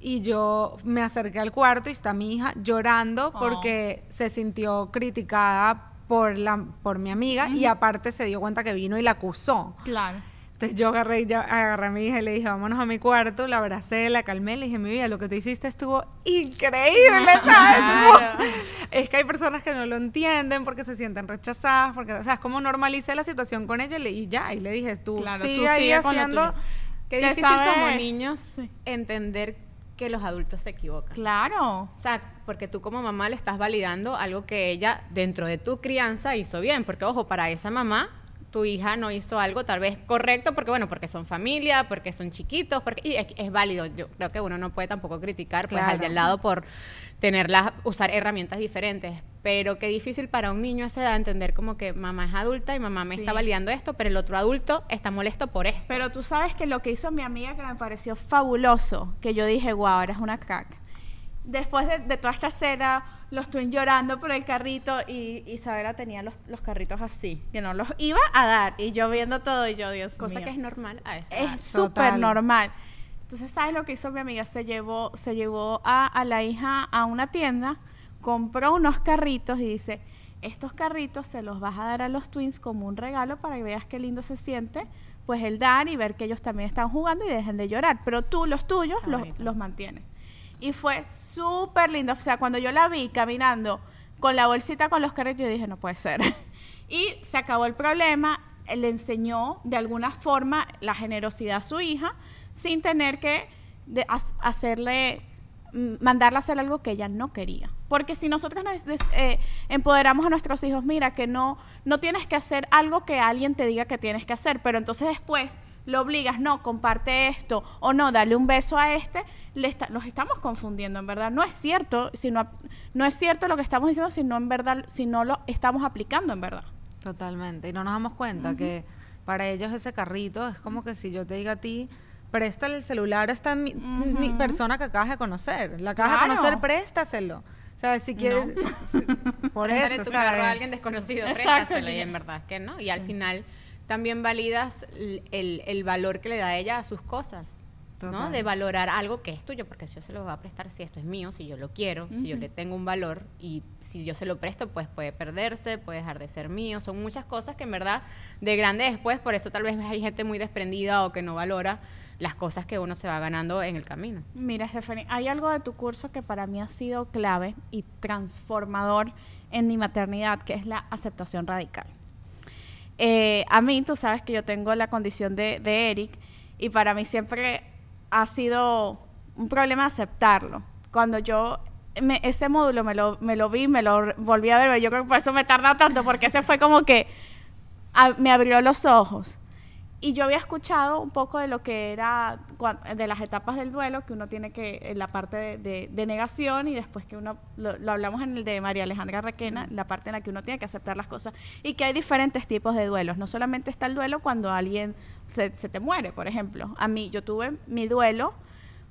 y yo me acerqué al cuarto y está mi hija llorando Oh. porque se sintió criticada por, la, por mi amiga y aparte se dio cuenta que vino y la acusó. Claro. Entonces yo agarré, y ya agarré a mi hija y le dije, vámonos a mi cuarto, la abracé, la calmé, le dije, mi vida, lo que tú hiciste estuvo increíble, ¿sabes? Es que hay personas que no lo entienden porque se sienten rechazadas, porque, o sea, es como normalicé la situación con ella y, ya, y le dije, tú Claro, sigue tú ahí haciendo... Qué difícil sabe- como niños entender que los adultos se equivocan. Claro. O sea, porque tú como mamá le estás validando algo que ella dentro de tu crianza hizo bien, porque ojo, para esa mamá tu hija no hizo algo tal vez correcto porque bueno, porque son familia, porque son chiquitos, porque y es, es válido. Yo creo que uno no puede tampoco criticar pues al Claro. de al lado por tenerlas usar herramientas diferentes, pero qué difícil para un niño a esa edad entender como que mamá es adulta y mamá me Sí. está validando esto, pero el otro adulto está molesto por esto. Pero tú sabes que lo que hizo mi amiga que me pareció fabuloso, que yo dije, wow, eres una crack. Después de, de toda esta escena, los twins llorando por el carrito y Isabela tenía los, los carritos así, que no los iba a dar. Y yo viendo todo y yo, Dios cosa mío. que es normal a esa es súper normal. Entonces, ¿sabes lo que hizo mi amiga? Se llevó, se llevó a, a la hija a una tienda, compró unos carritos y dice, estos carritos se los vas a dar a los twins como un regalo para que veas qué lindo se siente, pues el dar y ver que ellos también están jugando y dejen de llorar, pero tú los tuyos los, los mantienes. Y fue súper lindo, o sea, cuando yo la vi caminando con la bolsita con los carritos, yo dije, no puede ser. y se acabó el problema, él le enseñó de alguna forma la generosidad a su hija sin tener que hacerle mm, mandarla a hacer algo que ella no quería. Porque si nosotros nos eh, empoderamos a nuestros hijos, mira que no, no tienes que hacer algo que alguien te diga que tienes que hacer, pero entonces después lo obligas, no, comparte esto, o no, dale un beso a este, le está- los estamos confundiendo, en verdad. No es cierto, sino, no es cierto lo que estamos diciendo, sino en verdad, si no lo estamos aplicando en verdad. Totalmente. Y no nos damos cuenta que para ellos ese carrito es como que si yo te diga a ti, préstale el celular a esta mi- ni- persona que acabas de conocer. La acabas de Claro. conocer, préstaselo. O sea, si quieres... si- por eso, tu o sea, carro a alguien desconocido, Exacto, préstaselo, que y en verdad que no. Y al final también validas el, el valor que le da ella a sus cosas. ¿no? De valorar algo que es tuyo, porque si yo se lo voy a prestar, si esto es mío, si yo lo quiero, si yo le tengo un valor y si yo se lo presto, pues puede perderse, puede dejar de ser mío. Son muchas cosas que en verdad de grande después, por eso tal vez hay gente muy desprendida o que no valora las cosas que uno se va ganando en el camino. Mira, Stephanie, hay algo de tu curso que para mí ha sido clave y transformador en mi maternidad, que es la aceptación radical. Eh, a mí, tú sabes que yo tengo la condición de, Eric y para mí siempre ha sido un problema aceptarlo. Cuando yo me- ese módulo me lo, vi, me lo volví a ver, yo creo que por eso me tarda tanto, porque ese fue como que a- me abrió los ojos. Y yo había escuchado un poco de lo que era de las etapas del duelo, que uno tiene que, en la parte de, de- de negación y después que uno, lo, lo hablamos en el de María Alejandra Requena, la parte en la que uno tiene que aceptar las cosas y que hay diferentes tipos de duelos. No solamente está el duelo cuando alguien se, se te muere, por ejemplo. A mí, yo tuve mi duelo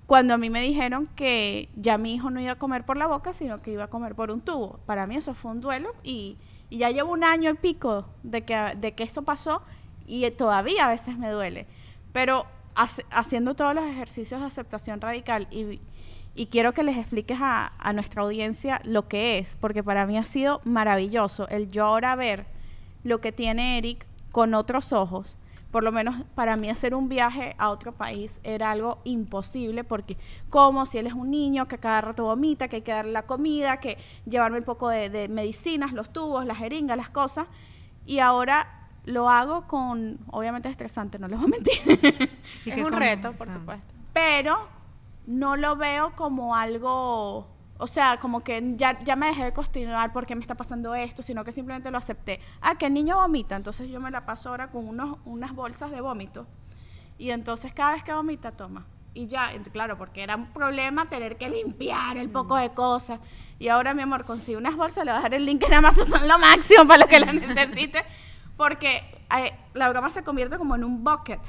cuando a mí me dijeron que ya mi hijo no iba a comer por la boca, sino que iba a comer por un tubo. Para mí eso fue un duelo y, y ya llevo un año y pico de que, de que eso pasó y todavía a veces me duele. Pero haciendo todos los ejercicios de aceptación radical y, quiero que les expliques a, nuestra audiencia lo que es, porque para mí ha sido maravilloso el yo ahora ver lo que tiene Eric con otros ojos. Por lo menos para mí hacer un viaje a otro país era algo imposible porque como si él es un niño que cada rato vomita, que hay que darle la comida, que llevarme un poco de, de medicinas, los tubos, las jeringas, las cosas. Y ahora lo hago con, obviamente es estresante, no les voy a mentir, y Es un reto, por supuesto. pero no lo veo como algo, o sea, como que ya, ya me dejé de cuestionar por qué me está pasando esto, sino que simplemente lo acepté. Ah, que el niño vomita, entonces yo me la paso ahora con unos, unas bolsas de vómito. Y entonces cada vez que vomita, toma. Y ya, claro, porque era un problema tener que limpiar el poco de cosas. Y ahora, mi amor, consigo unas bolsas, le voy a dejar el link en Amazon, son lo máximo para lo que la necesite. Porque eh, la broma se convierte como en un bucket.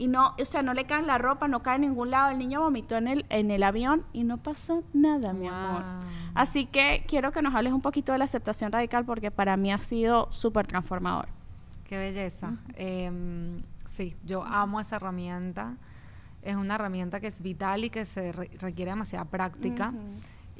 Y no, o sea, no le cae en la ropa, no cae en ningún lado. El niño vomitó en el, en el avión y no pasó nada, mi amor. Así que quiero que nos hables un poquito de la aceptación radical porque para mí ha sido súper transformador. Qué belleza. Em, sí, yo amo esa herramienta. Es una herramienta que es vital y que se re- requiere demasiada práctica.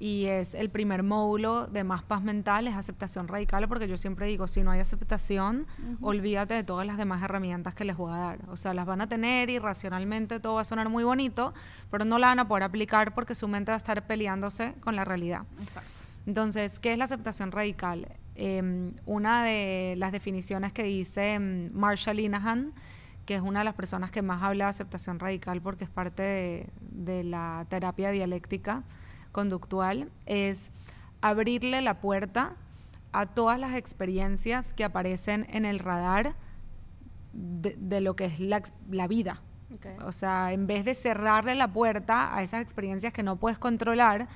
Y es el primer módulo de Más Paz Mental, es aceptación radical, porque yo siempre digo, si no hay aceptación, olvídate de todas las demás herramientas que les voy a dar. O sea, las van a tener y racionalmente todo va a sonar muy bonito, pero no la van a poder aplicar porque su mente va a estar peleándose con la realidad. Exacto. Entonces, ¿qué es la aceptación radical? Eh, una de las definiciones que dice mm, Marsha Linehan, que es una de las personas que más habla de aceptación radical porque es parte de, de la terapia dialéctica conductual, es abrirle la puerta a todas las experiencias que aparecen en el radar de, de lo que es la, vida. O sea, en vez de cerrarle la puerta a esas experiencias que no puedes controlar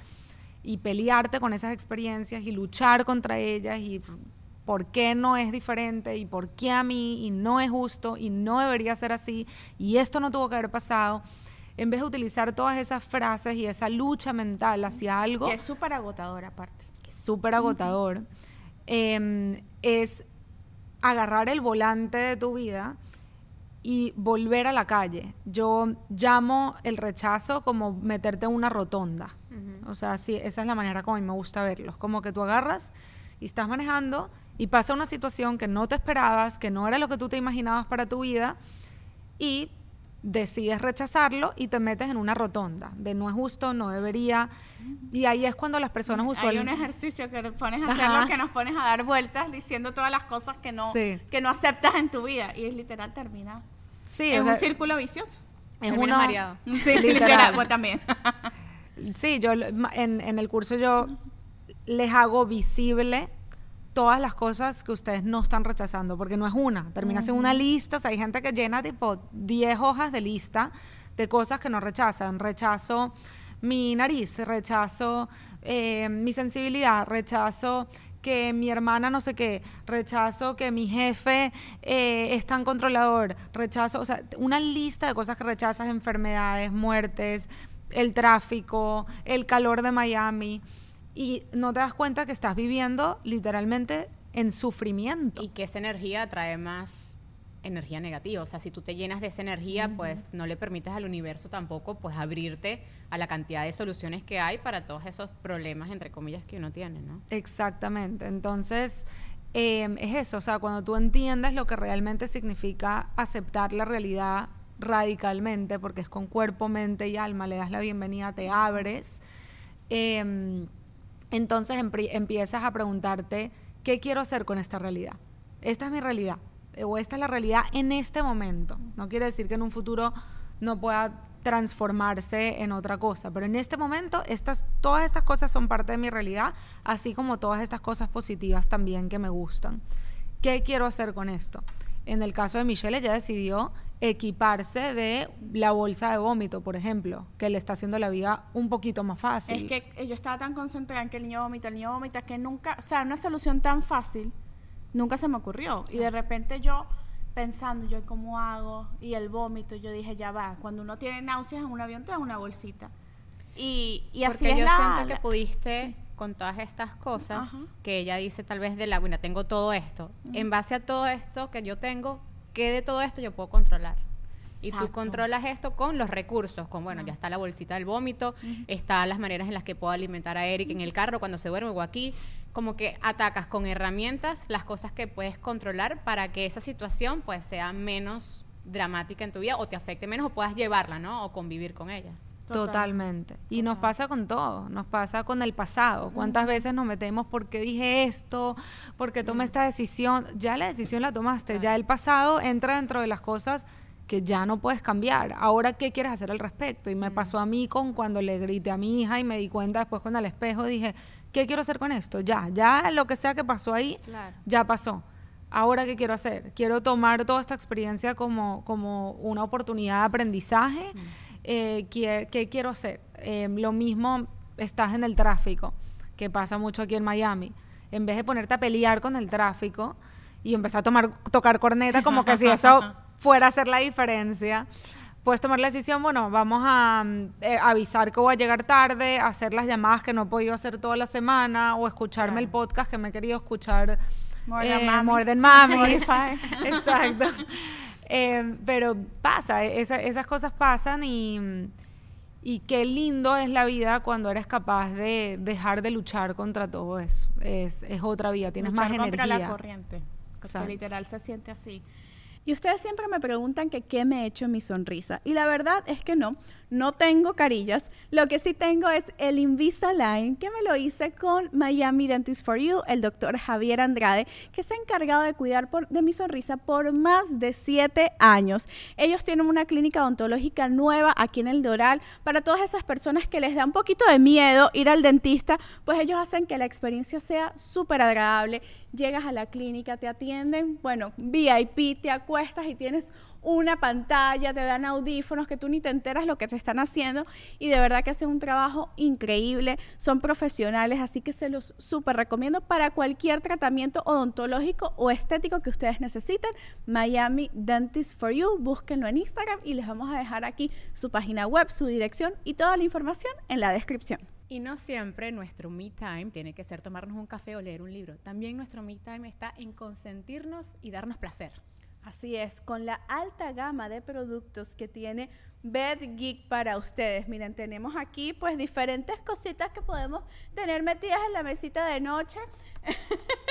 y pelearte con esas experiencias y luchar contra ellas y por qué no es diferente y por qué a mí y no es justo y no debería ser así y esto no tuvo que haber pasado, en vez de utilizar todas esas frases y esa lucha mental hacia algo Que es súper agotador aparte. que es súper agotador, em, es agarrar el volante de tu vida y volver a la calle. Yo llamo el rechazo como meterte en una rotonda. O sea, sí, esa es la manera como a mí me gusta verlo. Como que tú agarras y estás manejando y pasa una situación que no te esperabas, que no era lo que tú te imaginabas para tu vida y decides rechazarlo y te metes en una rotonda de no es justo, no debería. Y ahí es cuando las personas Hay usualmente... un ejercicio que nos pones a hacer, que nos pones a dar vueltas diciendo todas las cosas que no, Sí. que no aceptas en tu vida. Y es literal termina. Sí, es o un sea, círculo vicioso. es uno- mareado. Sí, Literal. literal. Pues también. Sí, yo en, en el curso yo les hago visible todas las cosas que ustedes no están rechazando, porque no es una, termina siendo una lista, o sea, hay gente que llena tipo 10 hojas de lista de cosas que no rechazan. Rechazo mi nariz, rechazo eh, mi sensibilidad, rechazo que mi hermana no sé qué, rechazo que mi jefe eh, es tan controlador, rechazo, o sea, una lista de cosas que rechazas, enfermedades, muertes, el tráfico, el calor de Miami, y no te das cuenta que estás viviendo literalmente en sufrimiento. Y que esa energía trae más energía negativa. O sea, si tú te llenas de esa energía, pues no le permites al universo tampoco pues abrirte a la cantidad de soluciones que hay para todos esos problemas, entre comillas, que uno tiene, ¿no? Exactamente. Entonces, eh, es eso, o sea, cuando tú entiendes lo que realmente significa aceptar la realidad radicalmente, porque es con cuerpo, mente y alma, le das la bienvenida, te abres, eh, entonces empiezas a preguntarte, ¿qué quiero hacer con esta realidad? Esta es mi realidad, eh, o esta es la realidad en este momento. No quiere decir que en un futuro no pueda transformarse en otra cosa, pero en este momento estas, todas estas cosas son parte de mi realidad, así como todas estas cosas positivas también que me gustan. ¿Qué quiero hacer con esto? En el caso de Michelle, ella decidió equiparse de la bolsa de vómito, por ejemplo, que le está haciendo la vida un poquito más fácil. Es que yo estaba tan concentrada en que el niño vomita, el niño vomita, que nunca, o sea, una solución tan fácil, nunca se me ocurrió. Y de repente yo pensando, yo, ¿cómo hago? Y el vómito, yo dije, ya va, cuando uno tiene náuseas en un avión te da una bolsita. Y, y así Porque es yo la- siento que pudiste, sí. con todas estas cosas Ajá. que ella dice tal vez de la, bueno, tengo todo esto. En base a todo esto que yo tengo, ¿qué de todo esto yo puedo controlar? Y tú controlas esto con los recursos, con, bueno, ya está la bolsita del vómito, está las maneras en las que puedo alimentar a Eric en el carro cuando se duerme o aquí, como que atacas con herramientas las cosas que puedes controlar para que esa situación pues sea menos dramática en tu vida o te afecte menos o puedas llevarla, ¿no? O convivir con ella. Total. Totalmente. Y nos pasa con todo, nos pasa con el pasado. ¿Cuántas veces nos metemos porque dije esto, porque tomé esta decisión? Ya la decisión la tomaste, ya el pasado entra dentro de las cosas que ya no puedes cambiar. Ahora, ¿qué quieres hacer al respecto? Y me pasó a mí con cuando le grité a mi hija y me di cuenta después con el espejo, dije, ¿qué quiero hacer con esto? Ya, ya lo que sea que pasó ahí, Claro. ya pasó. Ahora, ¿qué quiero hacer? Quiero tomar toda esta experiencia como, como una oportunidad de aprendizaje. Eh, ¿Qué quiero hacer? Eh, lo mismo estás en el tráfico, que pasa mucho aquí en Miami. En vez de ponerte a pelear con el tráfico y empezar a tomar, tocar corneta como que si eso fuera a hacer la diferencia, puedes tomar la decisión, bueno, vamos a mm, eh, avisar que voy a llegar tarde, hacer las llamadas que no he podido hacer toda la semana o escucharme el podcast que me he querido escuchar More Than eh. More Than. Exacto. Eh, pero pasa, esa- esas cosas pasan y, y qué lindo es la vida cuando eres capaz de dejar de luchar contra todo eso. Es, es otra vida, tienes Luchar más contra energía. la corriente. Porque literal se siente así. Y ustedes siempre me preguntan que qué me he hecho mi sonrisa. Y la verdad es que no, no tengo carillas. Lo que sí tengo es el Invisalign, que me lo hice con Miami Dentist for You, el doctor Javier Andrade, que se ha encargado de cuidar de mi sonrisa por más de siete años. Ellos tienen una clínica odontológica nueva aquí en el Doral. Para todas esas personas que les da un poquito de miedo ir al dentista, pues ellos hacen que la experiencia sea súper agradable. Llegas a la clínica, te atienden, bueno, VIP, te acuestas y tienes una pantalla, te dan audífonos que tú ni te enteras lo que te están haciendo y de verdad que hacen un trabajo increíble, son profesionales, así que se los súper recomiendo para cualquier tratamiento odontológico o estético que ustedes necesiten. Miami Dentist for You, búsquenlo en Instagram y les vamos a dejar aquí su página web, su dirección y toda la información en la descripción. Y no siempre nuestro me time tiene que ser tomarnos un café o leer un libro. También nuestro me time está en consentirnos y darnos placer. Así es, con la alta gama de productos que tiene Bed Geek para ustedes. Miren, tenemos aquí pues diferentes cositas que podemos tener metidas en la mesita de noche.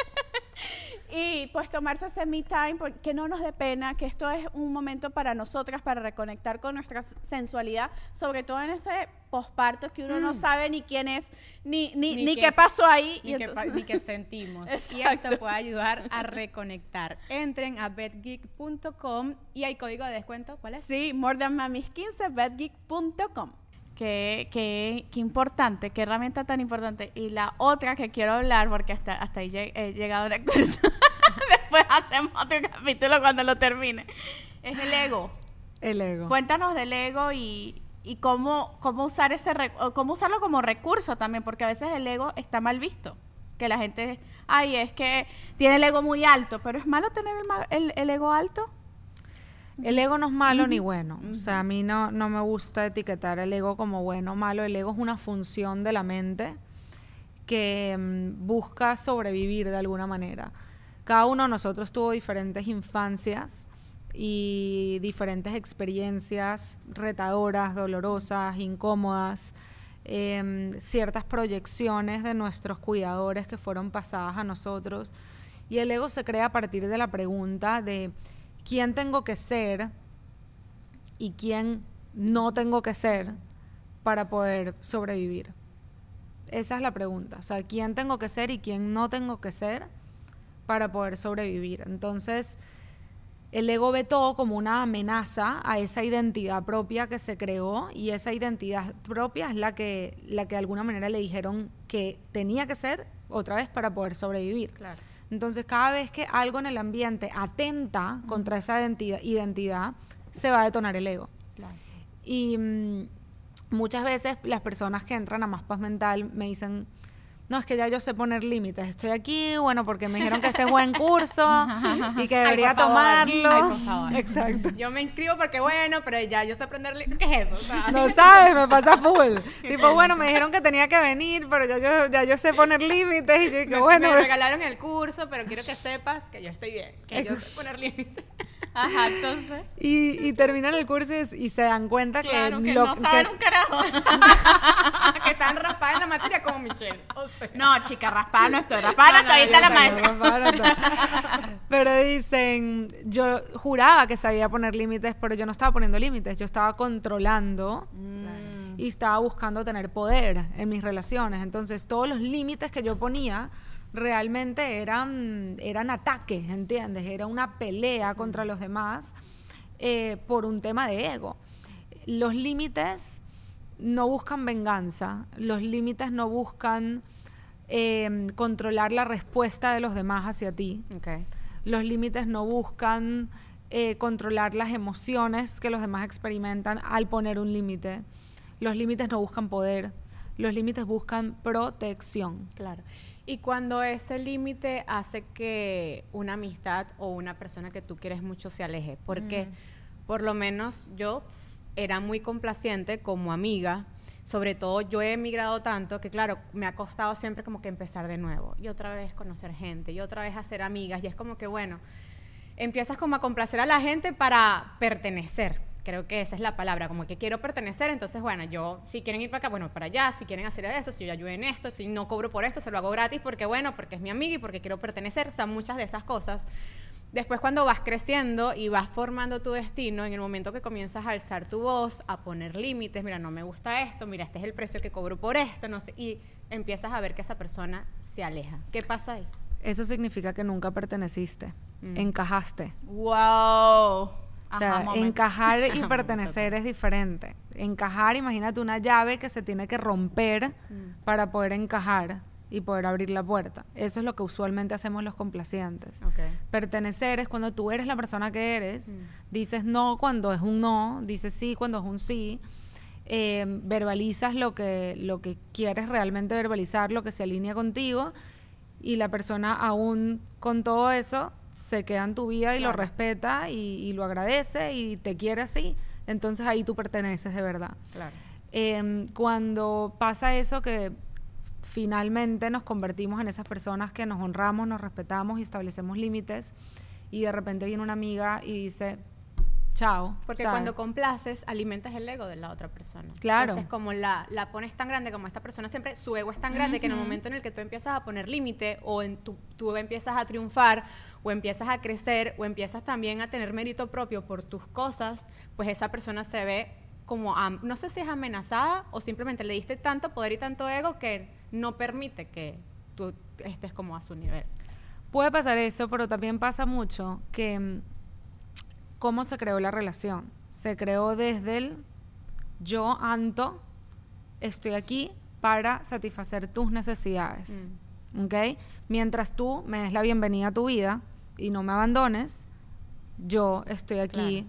y pues tomarse ese me time, que no nos dé pena, que esto es un momento para nosotras, para reconectar con nuestra sensualidad, sobre todo en ese posparto que uno no Mm. sabe ni quién es, ni, ni, Ni ni qué qué pasó ahí. Ni, y que, entonces- ni que sentimos. y esto puede ayudar a reconectar. Entren a betgeek.com y hay código de descuento. ¿Cuál es? Sí, more than mamis 15 bedgeek.com. Qué, qué, qué importante, qué herramienta tan importante. Y la otra que quiero hablar, porque hasta, hasta ahí he llegado a la curso, después hacemos otro capítulo cuando lo termine, es el ego. El ego. Cuéntanos del ego y, y cómo, cómo, usar ese cómo usarlo como recurso también, porque a veces el ego está mal visto. Que la gente, ay, es que tiene el ego muy alto, pero es malo tener el, el- el ego alto. El ego no es malo ni bueno. O sea, a mí no, no me gusta etiquetar el ego como bueno o malo. El ego es una función de la mente que mm, busca sobrevivir de alguna manera. Cada uno de nosotros tuvo diferentes infancias y diferentes experiencias retadoras, dolorosas, incómodas, em, ciertas proyecciones de nuestros cuidadores que fueron pasadas a nosotros. Y el ego se crea a partir de la pregunta de quién tengo que ser y quién no tengo que ser para poder sobrevivir. Esa es la pregunta. O sea, quién tengo que ser y quién no tengo que ser para poder sobrevivir. Entonces, el ego ve todo como una amenaza a esa identidad propia que se creó y esa identidad propia es la que, la que de alguna manera le dijeron que tenía que ser otra vez para poder sobrevivir. Claro. Entonces, cada vez que algo en el ambiente atenta contra esa identidad, identidad, se va a detonar el ego. Y mm, muchas veces las personas que entran a Más Paz Mental me dicen, no, es que ya yo sé poner límites. Estoy aquí, bueno, porque me dijeron que este es buen curso y que Ay, debería por favor. tomarlo. Ay, por favor. Exacto. Yo me inscribo porque bueno, pero ya yo sé aprender. li- ¿Qué es eso? O sea, No sabes, me pasa full. tipo, bueno, me dijeron que tenía que venir, pero ya yo, ya yo sé poner límites y yo dije, me, bueno, me regalaron el curso, pero quiero que sepas que yo estoy bien, que yo sé poner límites. Ajá, entonces. y, y terminan el curso y, y se dan cuenta Claro, que, que lo- no saben que- un carajo. que están raspadas en la materia como Michelle. O sea. No, chica, raspada no estoy, raspada no estoy, ahí está la No, maestra. no, no, no. Pero dicen, yo juraba que sabía poner límites, pero yo no estaba poniendo límites, yo estaba controlando y estaba buscando tener poder en mis relaciones. Entonces, todos los límites que yo ponía realmente eran, eran ataques, ¿entiendes? Era una pelea contra los demás eh, por un tema de ego. Los límites no buscan venganza, los límites no buscan eh, controlar la respuesta de los demás hacia ti. Los límites no buscan eh, controlar las emociones que los demás experimentan al poner un límite. Los límites no buscan poder. Los límites buscan protección. Claro. Y cuando ese límite hace que una amistad o una persona que tú quieres mucho se aleje, porque por lo menos yo era muy complaciente como amiga, sobre todo yo he emigrado tanto que claro, me ha costado siempre como que empezar de nuevo y otra vez conocer gente y otra vez hacer amigas y es como que bueno, empiezas como a complacer a la gente para pertenecer. Creo que esa es la palabra, como que quiero pertenecer, entonces bueno, yo si quieren ir para acá, bueno, para allá, si quieren hacer esto, si yo ayudo en esto, si no cobro por esto, se lo hago gratis porque bueno, porque es mi amiga y porque quiero pertenecer, o sea, muchas de esas cosas. Después cuando vas creciendo y vas formando tu destino, en el momento que comienzas a alzar tu voz, a poner límites, mira, no me gusta esto, mira, este es el precio que cobro por esto, no sé, y empiezas a ver que esa persona se aleja. ¿Qué pasa ahí? Eso significa que nunca perteneciste, Mm. encajaste. Wow. O sea, Ajá, encajar y pertenecer es diferente. Encajar, imagínate una llave que se tiene que romper Mm. para poder encajar y poder abrir la puerta. Eso es lo que usualmente hacemos los complacientes. Pertenecer es cuando tú eres la persona que eres, Mm. dices no cuando es un no, dices sí cuando es un sí, eh, verbalizas lo que, lo que quieres realmente verbalizar, lo que se alinea contigo, y la persona aún con todo eso se queda en tu vida y lo respeta y, y lo agradece y te quiere así, entonces ahí tú perteneces de verdad. Claro. Em, cuando pasa eso que finalmente nos convertimos en esas personas que nos honramos, nos respetamos y establecemos límites y de repente viene una amiga y dice, chao. Porque ¿sabes? cuando complaces, alimentas el ego de la otra persona. Claro. Entonces, como la, la pones tan grande, como esta persona siempre, su ego es tan grande que en el momento en el que tú empiezas a poner límite o en tu, tú empiezas a triunfar o empiezas a crecer o empiezas también a tener mérito propio por tus cosas, pues esa persona se ve como, no sé si es amenazada o simplemente le diste tanto poder y tanto ego que no permite que tú estés como a su nivel. Puede pasar eso, pero también pasa mucho que mm, cómo se creó la relación. Se creó desde el yo, Anto, estoy aquí para satisfacer tus necesidades. ¿Ok? Mientras tú me des la bienvenida a tu vida y no me abandones, yo estoy aquí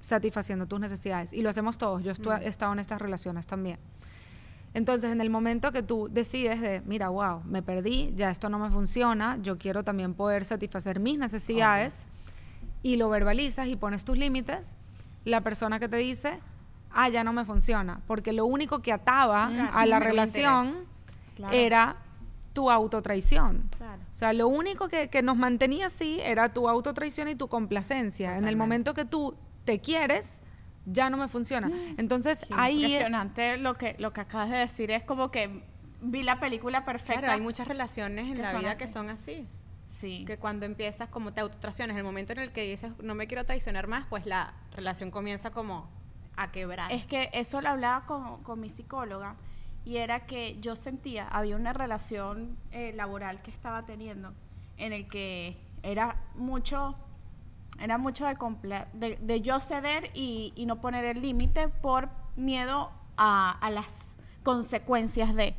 satisfaciendo tus necesidades. Y lo hacemos todos. Yo estu- he estado en estas relaciones también. Entonces, en el momento que tú decides de, mira, wow, me perdí, ya esto no me funciona, yo quiero también poder satisfacer mis necesidades y lo verbalizas y pones tus límites, la persona que te dice, ah, ya no me funciona, porque lo único que ataba a la relación Claro. era tu autotraición. Claro. O sea, lo único que, que nos mantenía así era tu autotraición y tu complacencia. En el momento que tú te quieres, ya no me funciona. Entonces, ahí... Impresionante lo que, lo que acabas de decir. Es como que vi la película perfecta. Claro, hay muchas relaciones en que la vida que así. son así. Sí. Que cuando empiezas como te autotraiciones, el momento en el que dices no me quiero traicionar más, pues la relación comienza como a quebrar. Es que eso lo hablaba con, con mi psicóloga y era que yo sentía, había una relación eh, laboral que estaba teniendo en el que era mucho, era mucho de, comple- de, de yo ceder y, y no poner el límite por miedo a, a las consecuencias de.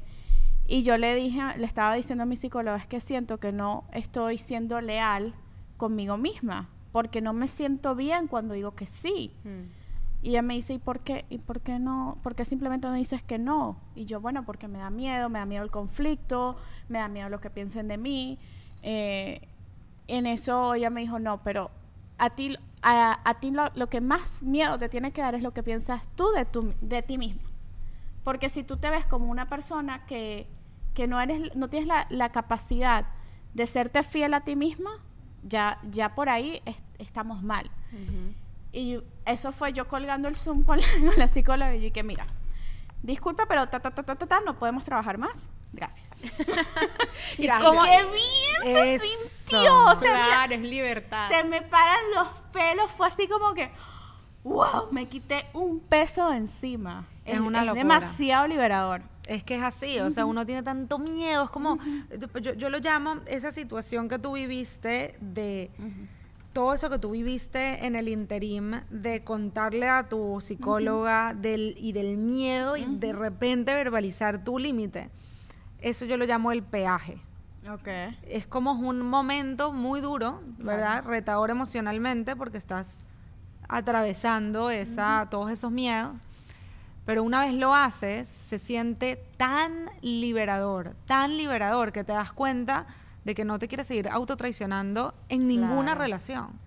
Y yo le dije, le estaba diciendo a mi psicóloga, es que siento que no estoy siendo leal conmigo misma, porque no me siento bien cuando digo que sí. Mm. Y ella me dice, ¿y por qué? ¿Y por qué no? ¿Por qué simplemente no dices que no? Y yo, bueno, porque me da miedo, me da miedo el conflicto, me da miedo lo que piensen de mí. Eh, en eso ella me dijo, no, pero a ti, a, a ti lo, lo que más miedo te tiene que dar es lo que piensas tú de, tu, de ti mismo. Porque si tú te ves como una persona que, que no, eres, no tienes la, la capacidad de serte fiel a ti misma, ya, ya por ahí es- estamos mal. Y eso fue yo colgando el Zoom con la, con la psicóloga y yo que mira, disculpa, pero ta, ta, ta, ta, ta, ta, no podemos trabajar más. Gracias. Y ¡Qué cómo- bien se sintió! O sea, mira, claro, es libertad. se me paran los pelos, fue así como que, wow, me quité un peso de encima. Es una locura. demasiado liberador. Es que es así, o sea, uno tiene tanto miedo, es como, yo, yo lo llamo esa situación que tú viviste de todo eso que tú viviste en el interim, de contarle a tu psicóloga del, y del miedo y de repente verbalizar tu límite. Eso yo lo llamo el peaje. Ok. Es como un momento muy duro, ¿verdad? Retador emocionalmente porque estás atravesando esa, todos esos miedos. Pero una vez lo haces, se siente tan liberador, tan liberador que te das cuenta de que no te quieres seguir autotraicionando en ninguna Claro. relación.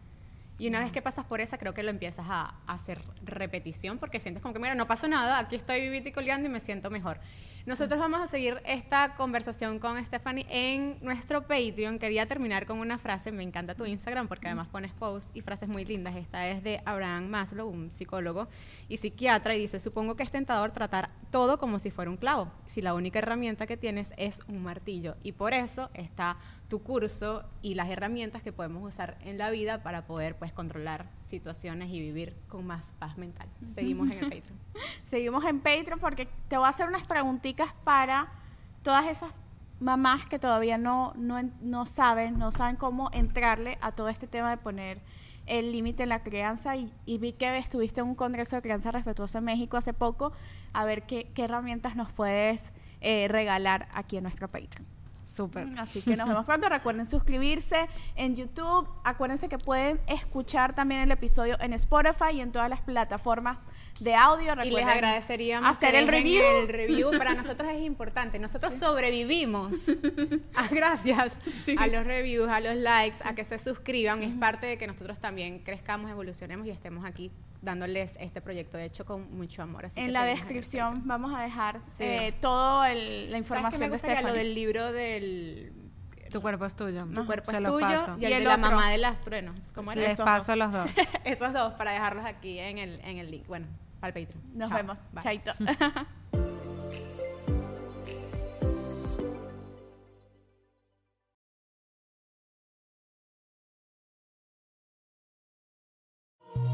Y una vez que pasas por esa, creo que lo empiezas a, a hacer repetición porque sientes como que, mira, no pasó nada, aquí estoy vivito y coleando y me siento mejor. Nosotros vamos a seguir esta conversación con Stephanie en nuestro Patreon. Quería terminar con una frase, me encanta tu Instagram porque además pones posts y frases muy lindas. Esta es de Abraham Maslow, un psicólogo y psiquiatra, y dice, supongo que es tentador tratar todo como si fuera un clavo, si la única herramienta que tienes es un martillo. Y por eso está tu curso y las herramientas que podemos usar en la vida para poder pues controlar situaciones y vivir con más paz mental. Seguimos en el Patreon. Seguimos en Patreon porque te voy a hacer unas preguntitas para todas esas mamás que todavía no, no, no saben, no saben cómo entrarle a todo este tema de poner el límite en la crianza y, y vi que estuviste en un congreso de crianza respetuosa en México hace poco, a ver qué, qué herramientas nos puedes eh, regalar aquí en nuestro Patreon. Súper. Así que nos vemos pronto. Recuerden suscribirse en YouTube. Acuérdense que pueden escuchar también el episodio en Spotify y en todas las plataformas de audio. Y les agradeceríamos hacer el review. El review para nosotros es importante. Nosotros sobrevivimos Ah, gracias a los reviews, a los likes, a que se suscriban. Es parte de que nosotros también crezcamos, evolucionemos y estemos aquí dándoles este proyecto hecho con mucho amor. Así que En la descripción vamos a dejar Sí. eh, toda la ¿Sabes qué información me de? Lo del libro del Tu cuerpo es tuyo. Tu cuerpo Se es tuyo paso. y el, Y de la mamá de las truenos. ¿Cómo? Les Esos paso dos. los dos. Esos dos para dejarlos aquí en el, en el link. Bueno, para el Patreon. Nos Chao. vemos. Bye. Chaito.